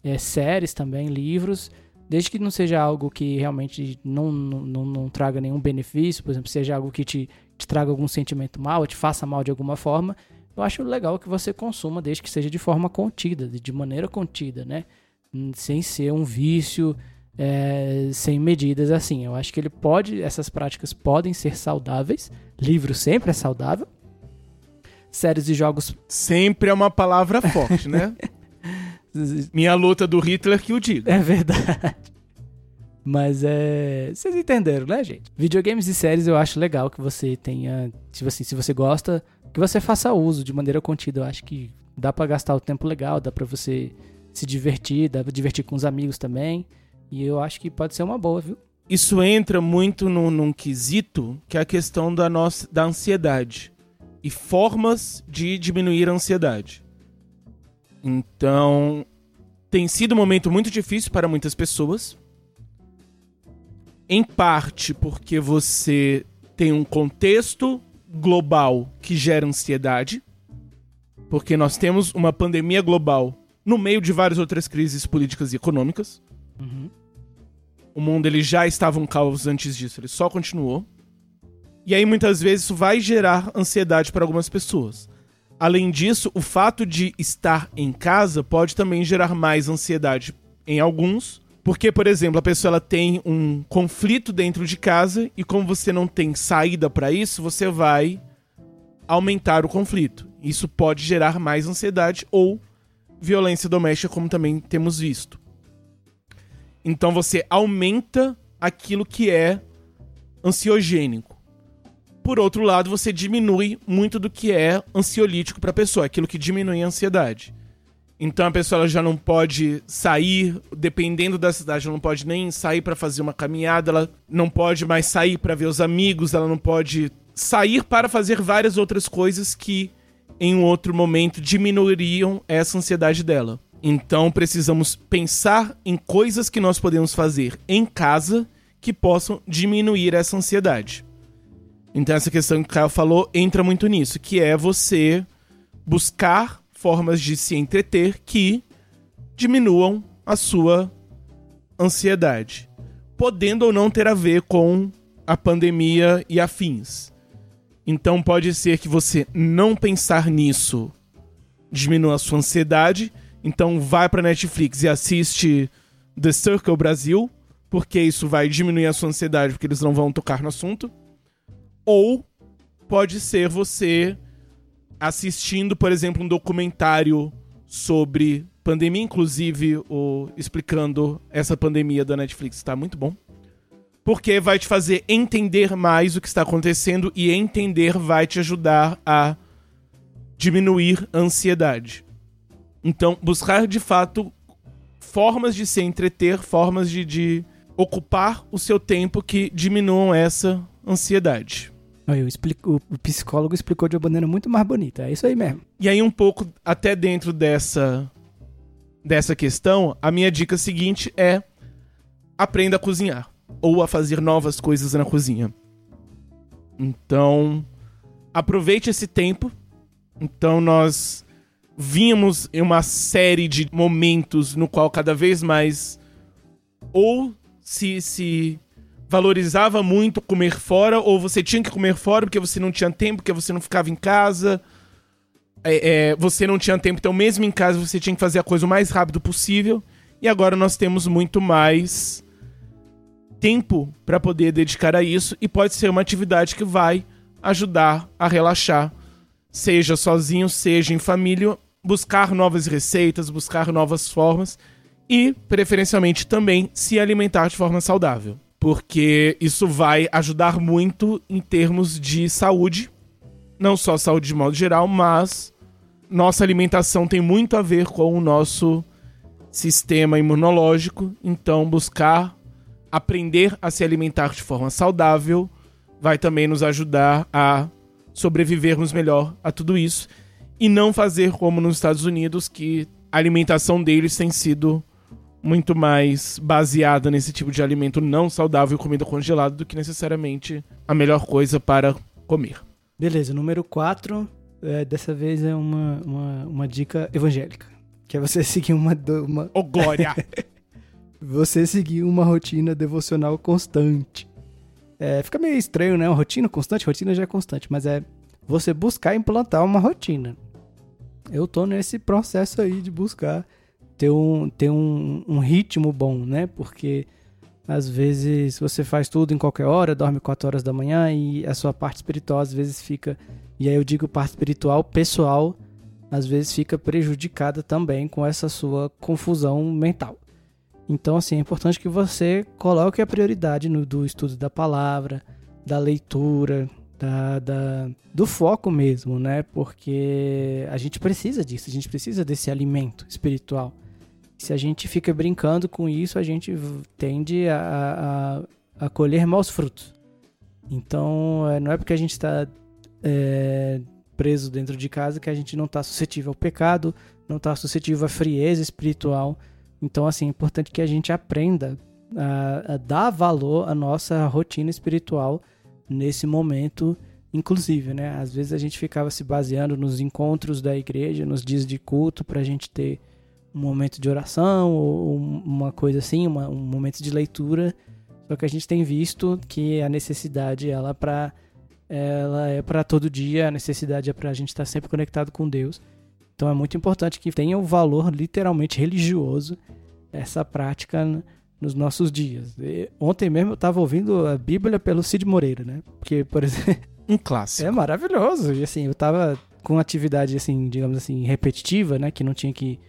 [SPEAKER 2] É, séries também, livros. Desde que não seja algo que realmente não, não, não traga nenhum benefício, por exemplo, seja algo que te, te traga algum sentimento mal, te faça mal de alguma forma, eu acho legal que você consuma, desde que seja de forma contida, de maneira contida, né? Hum, sem ser um vício, é, sem medidas assim. Eu acho que ele pode, essas práticas podem ser saudáveis. Livro sempre é saudável, séries e jogos.
[SPEAKER 1] Sempre é uma palavra forte, né? *laughs* Minha luta do Hitler que o diga.
[SPEAKER 2] É verdade. Mas é. Vocês entenderam, né, gente? Videogames e séries eu acho legal que você tenha. Tipo assim, se você gosta, que você faça uso de maneira contida. Eu acho que dá para gastar o tempo legal, dá para você se divertir, dá pra divertir com os amigos também. E eu acho que pode ser uma boa, viu?
[SPEAKER 1] Isso entra muito no, num quesito que é a questão da, nossa, da ansiedade e formas de diminuir a ansiedade. Então, tem sido um momento muito difícil para muitas pessoas. Em parte porque você tem um contexto global que gera ansiedade. Porque nós temos uma pandemia global no meio de várias outras crises políticas e econômicas.
[SPEAKER 2] Uhum.
[SPEAKER 1] O mundo ele já estava um caos antes disso, ele só continuou. E aí muitas vezes isso vai gerar ansiedade para algumas pessoas. Além disso, o fato de estar em casa pode também gerar mais ansiedade em alguns, porque, por exemplo, a pessoa ela tem um conflito dentro de casa e como você não tem saída para isso, você vai aumentar o conflito. Isso pode gerar mais ansiedade ou violência doméstica, como também temos visto. Então você aumenta aquilo que é ansiogênico. Por outro lado, você diminui muito do que é ansiolítico para a pessoa, aquilo que diminui a ansiedade. Então a pessoa já não pode sair, dependendo da cidade, ela não pode nem sair para fazer uma caminhada, ela não pode mais sair para ver os amigos, ela não pode sair para fazer várias outras coisas que em um outro momento diminuiriam essa ansiedade dela. Então precisamos pensar em coisas que nós podemos fazer em casa que possam diminuir essa ansiedade. Então essa questão que o Caio falou entra muito nisso, que é você buscar formas de se entreter que diminuam a sua ansiedade, podendo ou não ter a ver com a pandemia e afins. Então pode ser que você não pensar nisso diminua a sua ansiedade, então vai para Netflix e assiste The Circle Brasil, porque isso vai diminuir a sua ansiedade, porque eles não vão tocar no assunto. Ou pode ser você assistindo, por exemplo, um documentário sobre pandemia, inclusive o, explicando essa pandemia da Netflix. Tá muito bom. Porque vai te fazer entender mais o que está acontecendo e entender vai te ajudar a diminuir a ansiedade. Então, buscar de fato formas de se entreter, formas de, de ocupar o seu tempo que diminuam essa ansiedade.
[SPEAKER 2] Eu explico, o psicólogo explicou de uma maneira muito mais bonita. É isso aí mesmo.
[SPEAKER 1] E aí, um pouco até dentro dessa, dessa questão, a minha dica seguinte é aprenda a cozinhar. Ou a fazer novas coisas na cozinha. Então, aproveite esse tempo. Então, nós vimos uma série de momentos no qual cada vez mais ou se, se valorizava muito comer fora, ou você tinha que comer fora porque você não tinha tempo, porque você não ficava em casa. É, é, você não tinha tempo, então mesmo em casa você tinha que fazer a coisa o mais rápido possível. E agora nós temos muito mais tempo para poder dedicar a isso e pode ser uma atividade que vai ajudar a relaxar, seja sozinho, seja em família, buscar novas receitas, buscar novas formas e preferencialmente também se alimentar de forma saudável porque isso vai ajudar muito em termos de saúde, não só saúde de modo geral, mas nossa alimentação tem muito a ver com o nosso sistema imunológico, então buscar aprender a se alimentar de forma saudável vai também nos ajudar a sobrevivermos melhor a tudo isso. E não fazer como nos Estados Unidos que a alimentação deles tem sido muito mais baseada nesse tipo de alimento não saudável, comida congelada, do que necessariamente a melhor coisa para comer.
[SPEAKER 2] Beleza, número 4, é, dessa vez é uma, uma, uma, dica evangélica. Que é você *laughs* seguir uma. uma...
[SPEAKER 1] Oh, glória! *laughs*
[SPEAKER 2] você seguir uma rotina devocional constante. É, fica meio estranho, né? Uma rotina constante, rotina já é constante, mas é você buscar implantar uma rotina. Eu tô nesse processo aí de buscar ter um, ter um, um ritmo bom, né? Porque às vezes você faz tudo em qualquer hora, dorme 4 horas da manhã e a sua parte espiritual às vezes fica. E aí eu digo parte espiritual, pessoal, às vezes fica prejudicada também com essa sua confusão mental. Então, assim, é importante que você coloque a prioridade no, do estudo da palavra, da leitura, da, da, do foco mesmo, né? Porque a gente precisa disso, a gente precisa desse alimento espiritual. Se a gente fica brincando com isso, a gente tende a, a, a colher maus frutos. Então, é, não é porque a gente está é, preso dentro de casa que a gente não está suscetível ao pecado, não está suscetível à frieza espiritual. Então, assim, é importante que a gente aprenda a, a dar valor à nossa rotina espiritual nesse momento, inclusive, né? Às vezes a gente ficava se baseando nos encontros da igreja, nos dias de culto, para a gente ter um momento de oração ou uma coisa assim, uma, um momento de leitura. Só que a gente tem visto que a necessidade ela para ela é para todo dia, a necessidade é para a gente estar sempre conectado com Deus. Então é muito importante que tenha o um valor literalmente religioso essa prática nos nossos dias. E ontem mesmo eu estava ouvindo a Bíblia pelo Cid Moreira, né? Porque, por exemplo, *laughs*
[SPEAKER 1] um clássico.
[SPEAKER 2] É maravilhoso. E assim, eu estava com atividade assim, digamos assim, repetitiva, né, que não tinha que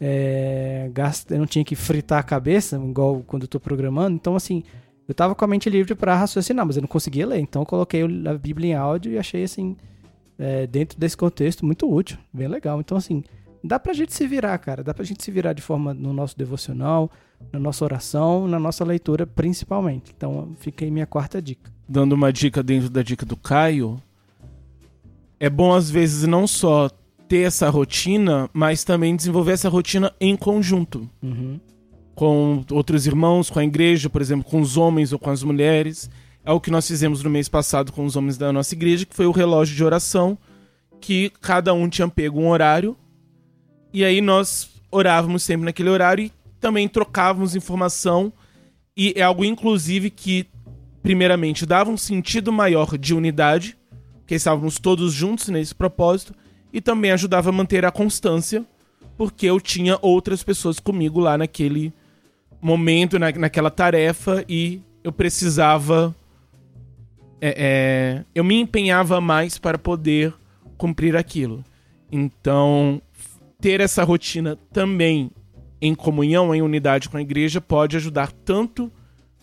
[SPEAKER 2] é, gasta, eu não tinha que fritar a cabeça, igual quando eu tô programando. Então, assim, eu tava com a mente livre para raciocinar, mas eu não conseguia ler. Então, eu coloquei a Bíblia em áudio e achei, assim, é, dentro desse contexto, muito útil, bem legal. Então, assim, dá pra gente se virar, cara. Dá pra gente se virar de forma no nosso devocional, na nossa oração, na nossa leitura, principalmente. Então, fica aí minha quarta dica.
[SPEAKER 1] Dando uma dica dentro da dica do Caio, é bom às vezes não só ter essa rotina, mas também desenvolver essa rotina em conjunto.
[SPEAKER 2] Uhum.
[SPEAKER 1] Com outros irmãos, com a igreja, por exemplo, com os homens ou com as mulheres. É o que nós fizemos no mês passado com os homens da nossa igreja, que foi o relógio de oração, que cada um tinha pego um horário. E aí nós orávamos sempre naquele horário e também trocávamos informação. E é algo, inclusive, que, primeiramente, dava um sentido maior de unidade, que estávamos todos juntos nesse propósito e também ajudava a manter a constância, porque eu tinha outras pessoas comigo lá naquele momento, na, naquela tarefa, e eu precisava. É, é, eu me empenhava mais para poder cumprir aquilo. Então, ter essa rotina também em comunhão, em unidade com a igreja, pode ajudar tanto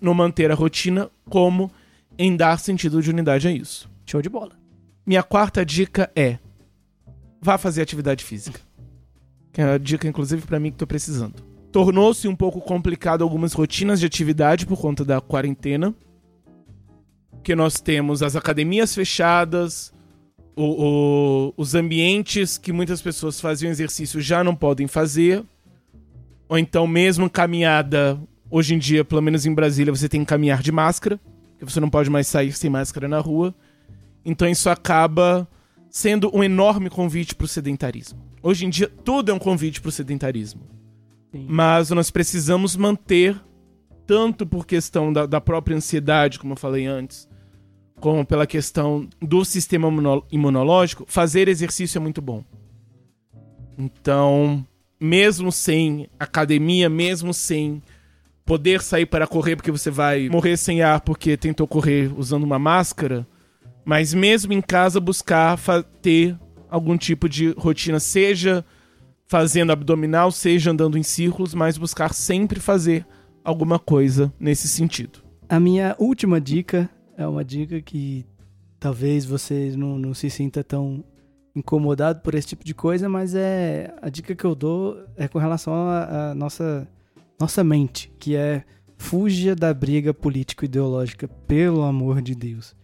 [SPEAKER 1] no manter a rotina, como em dar sentido de unidade a isso.
[SPEAKER 2] Show de bola.
[SPEAKER 1] Minha quarta dica é: vá fazer atividade física. Que é a dica, inclusive, para mim que tô precisando. Tornou-se um pouco complicado algumas rotinas de atividade por conta da quarentena. Que nós temos as academias fechadas, o, o, os ambientes que muitas pessoas faziam exercício já não podem fazer. Ou então, mesmo caminhada, hoje em dia, pelo menos em Brasília, você tem que caminhar de máscara, porque você não pode mais sair sem máscara na rua. Então isso acaba sendo um enorme convite para o sedentarismo. Hoje em dia, tudo é um convite para o sedentarismo. Sim. Mas nós precisamos manter, tanto por questão da, da, própria ansiedade, como eu falei antes, como pela questão do sistema imunológico, fazer exercício é muito bom. Então, mesmo sem academia, mesmo sem poder sair para correr porque você vai morrer sem ar porque tentou correr usando uma máscara, mas mesmo em casa, buscar ter algum tipo de rotina, seja fazendo abdominal, seja andando em círculos, mas buscar sempre fazer alguma coisa nesse sentido.
[SPEAKER 2] A minha última dica é uma dica que talvez você não, não se sinta tão incomodado por esse tipo de coisa, mas é a dica que eu dou é com relação à nossa nossa mente, que é fuja da briga político-ideológica, pelo amor de Deus.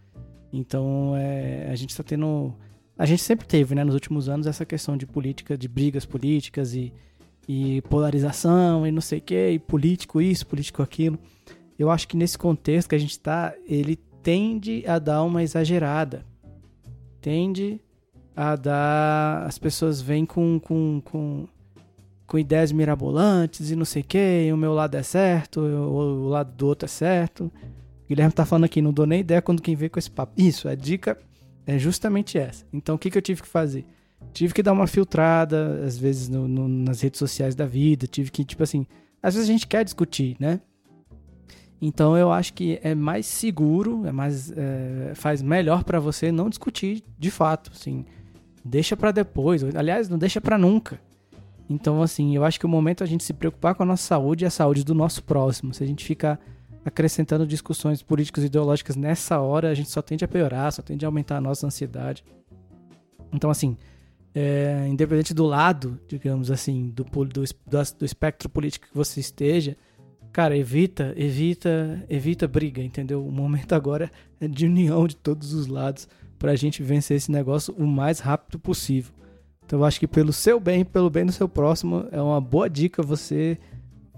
[SPEAKER 2] Então, é, a gente está tendo. A gente sempre teve, né, nos últimos anos, essa questão de política, de brigas políticas e, e polarização e não sei o que, e político isso, político aquilo. Eu acho que nesse contexto que a gente está, ele tende a dar uma exagerada. Tende a dar. As pessoas vêm com, com, com, com ideias mirabolantes e não sei o que, o meu lado é certo, o lado do outro é certo. Guilherme tá falando aqui, não dou nem ideia quando quem veio com esse papo. Isso, a dica é justamente essa. Então, o que, que eu tive que fazer? Tive que dar uma filtrada, às vezes, no, no, nas redes sociais da vida. Tive que, tipo assim, às vezes a gente quer discutir, né? Então, eu acho que é mais seguro, é mais, é, faz melhor para você não discutir de fato, assim. Deixa para depois. Aliás, não deixa para nunca. Então, assim, eu acho que o momento é a gente se preocupar com a nossa saúde e a saúde do nosso próximo. Se a gente ficar acrescentando discussões políticas e ideológicas nessa hora, a gente só tende a piorar, só tende a aumentar a nossa ansiedade. Então, assim, é, independente do lado, digamos assim, do, do, do, do espectro político que você esteja, cara, evita, evita, evita briga, entendeu? O momento agora é de união de todos os lados pra gente vencer esse negócio o mais rápido possível. Então eu acho que pelo seu bem, pelo bem do seu próximo, é uma boa dica você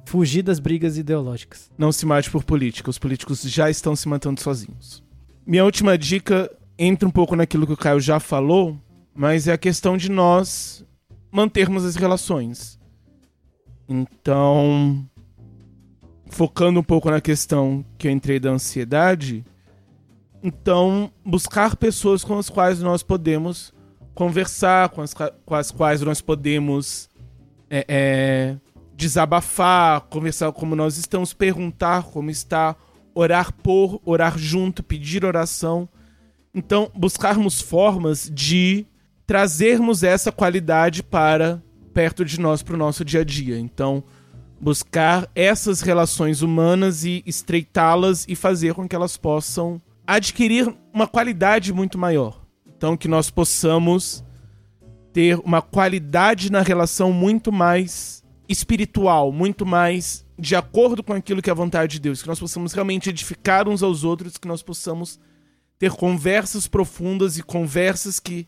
[SPEAKER 2] fugir das brigas ideológicas.
[SPEAKER 1] Não se mate por política, os políticos já estão se matando sozinhos. Minha última dica entra um pouco naquilo que o Caio já falou, mas é a questão de nós mantermos as relações. Então, focando um pouco na questão que eu entrei da ansiedade, então buscar pessoas com as quais nós podemos conversar, com as, com as quais nós podemos é, é, desabafar, conversar como nós estamos, perguntar como está, orar por, orar junto, pedir oração. Então, buscarmos formas de trazermos essa qualidade para perto de nós para o nosso dia a dia. Então, buscar essas relações humanas e estreitá-las e fazer com que elas possam adquirir uma qualidade muito maior. Então, que nós possamos ter uma qualidade na relação muito mais espiritual, muito mais de acordo com aquilo que é a vontade de Deus, que nós possamos realmente edificar uns aos outros, que nós possamos ter conversas profundas e conversas que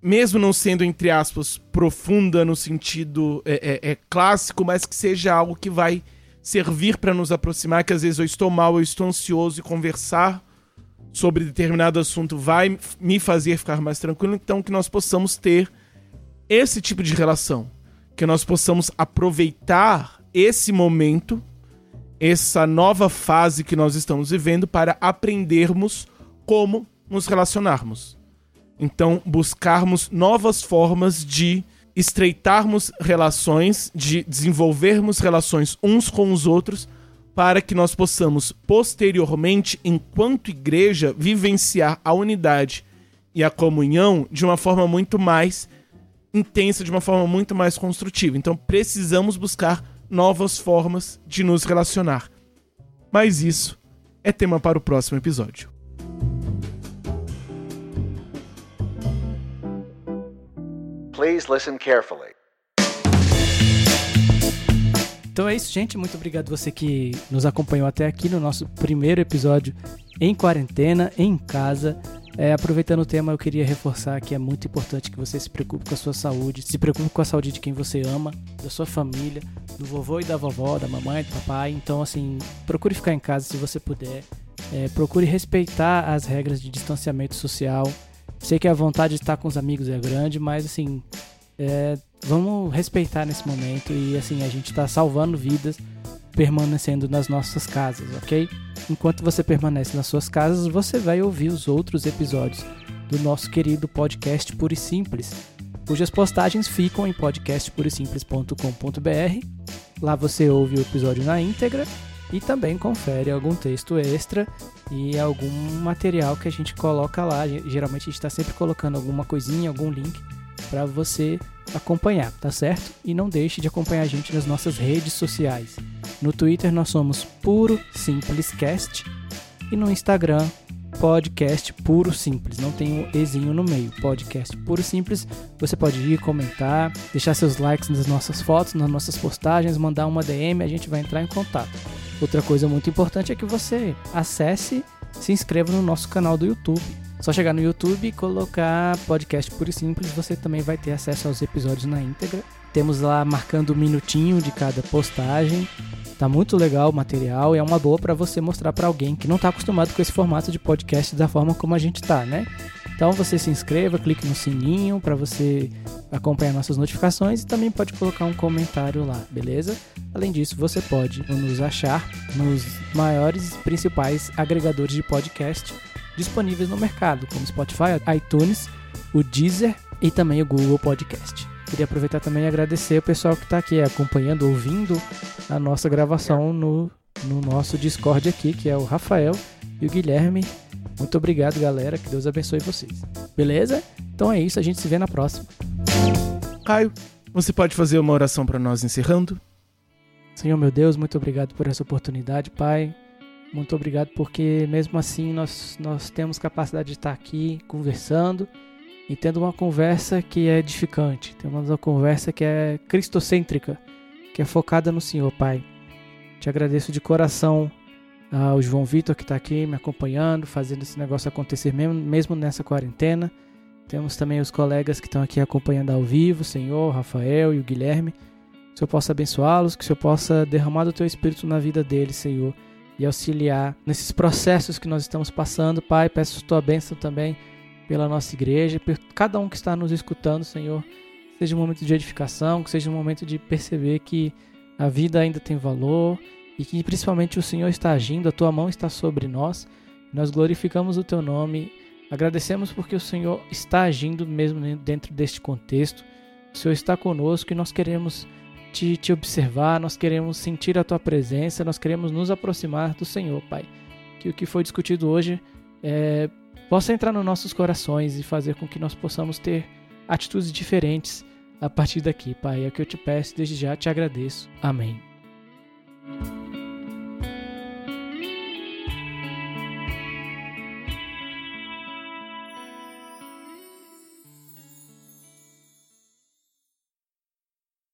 [SPEAKER 1] mesmo não sendo, entre aspas, profunda no sentido é, é, é clássico, mas que seja algo que vai servir para nos aproximar, que às vezes eu estou mal, eu estou ansioso e conversar sobre determinado assunto vai me fazer ficar mais tranquilo, então que nós possamos ter esse tipo de relação, que nós possamos aproveitar esse momento, essa nova fase que nós estamos vivendo para aprendermos como nos relacionarmos. Então, buscarmos novas formas de estreitarmos relações, de desenvolvermos relações uns com os outros, para que nós possamos, posteriormente, enquanto igreja, vivenciar a unidade e a comunhão de uma forma muito mais intensa, de uma forma muito mais construtiva. Então, precisamos buscar novas formas de nos relacionar. Mas isso é tema para o próximo episódio.
[SPEAKER 2] Please listen carefully. Então é isso, gente. Muito obrigado você que nos acompanhou até aqui no nosso primeiro episódio em quarentena, em casa. É, aproveitando o tema, eu queria reforçar que é muito importante que você se preocupe com a sua saúde, se preocupe com a saúde de quem você ama, da sua família, do vovô e da vovó, da mamãe, do papai. Então, assim, procure ficar em casa se você puder. É, procure respeitar as regras de distanciamento social. Sei que a vontade de estar com os amigos é grande, mas assim, é, vamos respeitar nesse momento e assim, a gente está salvando vidas permanecendo nas nossas casas, ok? Enquanto você permanece nas suas casas, você vai ouvir os outros episódios do nosso querido podcast Puro e Simples, cujas postagens ficam em podcastpurisimples.com.br. Lá você ouve o episódio na íntegra e também confere algum texto extra e algum material que a gente coloca lá. Geralmente a gente está sempre colocando alguma coisinha, algum link para você acompanhar, tá certo? E não deixe de acompanhar a gente nas nossas redes sociais. No Twitter nós somos Puro Simples Cast e no Instagram podcast puro simples, não tem um ezinho no meio, podcast puro simples. Você pode ir comentar, deixar seus likes nas nossas fotos, nas nossas postagens, mandar uma DM, a gente vai entrar em contato. Outra coisa muito importante é que você acesse, se inscreva no nosso canal do YouTube. Só chegar no YouTube e colocar podcast puro simples, você também vai ter acesso aos episódios na íntegra. Temos lá marcando um minutinho de cada postagem. Tá muito legal o material e é uma boa para você mostrar para alguém que não está acostumado com esse formato de podcast da forma como a gente tá, né? Então você se inscreva, clique no sininho para você acompanhar nossas notificações e também pode colocar um comentário lá, beleza? Além disso, você pode nos achar nos maiores principais agregadores de podcast disponíveis no mercado, como Spotify, iTunes, o Deezer e também o Google Podcast. Queria aproveitar também e agradecer o pessoal que está aqui acompanhando, ouvindo a nossa gravação no, no nosso Discord aqui, que é o Rafael e o Guilherme muito obrigado, galera. Que Deus abençoe vocês. Beleza? Então é isso. A gente se vê na próxima.
[SPEAKER 1] Caio, você pode fazer uma oração para nós encerrando?
[SPEAKER 2] Senhor meu Deus, muito obrigado por essa oportunidade, Pai. Muito obrigado porque mesmo assim nós, nós temos capacidade de estar aqui conversando e tendo uma conversa que é edificante, tendo uma conversa que é cristocêntrica, que é focada no Senhor, Pai. Te agradeço de coração ao João Vitor que está aqui me acompanhando, fazendo esse negócio acontecer mesmo, nessa quarentena. Temos também os colegas que estão aqui acompanhando ao vivo, o Senhor, o Rafael e o Guilherme. Que o Senhor possa abençoá-los, que o Senhor possa derramar do Teu Espírito na vida deles, Senhor, e auxiliar nesses processos que nós estamos passando. Pai, peço Tua bênção também pela nossa igreja, por cada um que está nos escutando, Senhor. Seja um momento de edificação, que seja um momento de perceber que a vida ainda tem valor e que principalmente o Senhor está agindo, a tua mão está sobre nós. Nós glorificamos o teu nome, agradecemos porque o Senhor está agindo mesmo dentro deste contexto. O Senhor está conosco e nós queremos te, te observar, nós queremos sentir a tua presença, nós queremos nos aproximar do Senhor, Pai. Que o que foi discutido hoje é, possa entrar nos nossos corações e fazer com que nós possamos ter atitudes diferentes a partir daqui, Pai. É o que eu te peço, desde já te agradeço. Amém.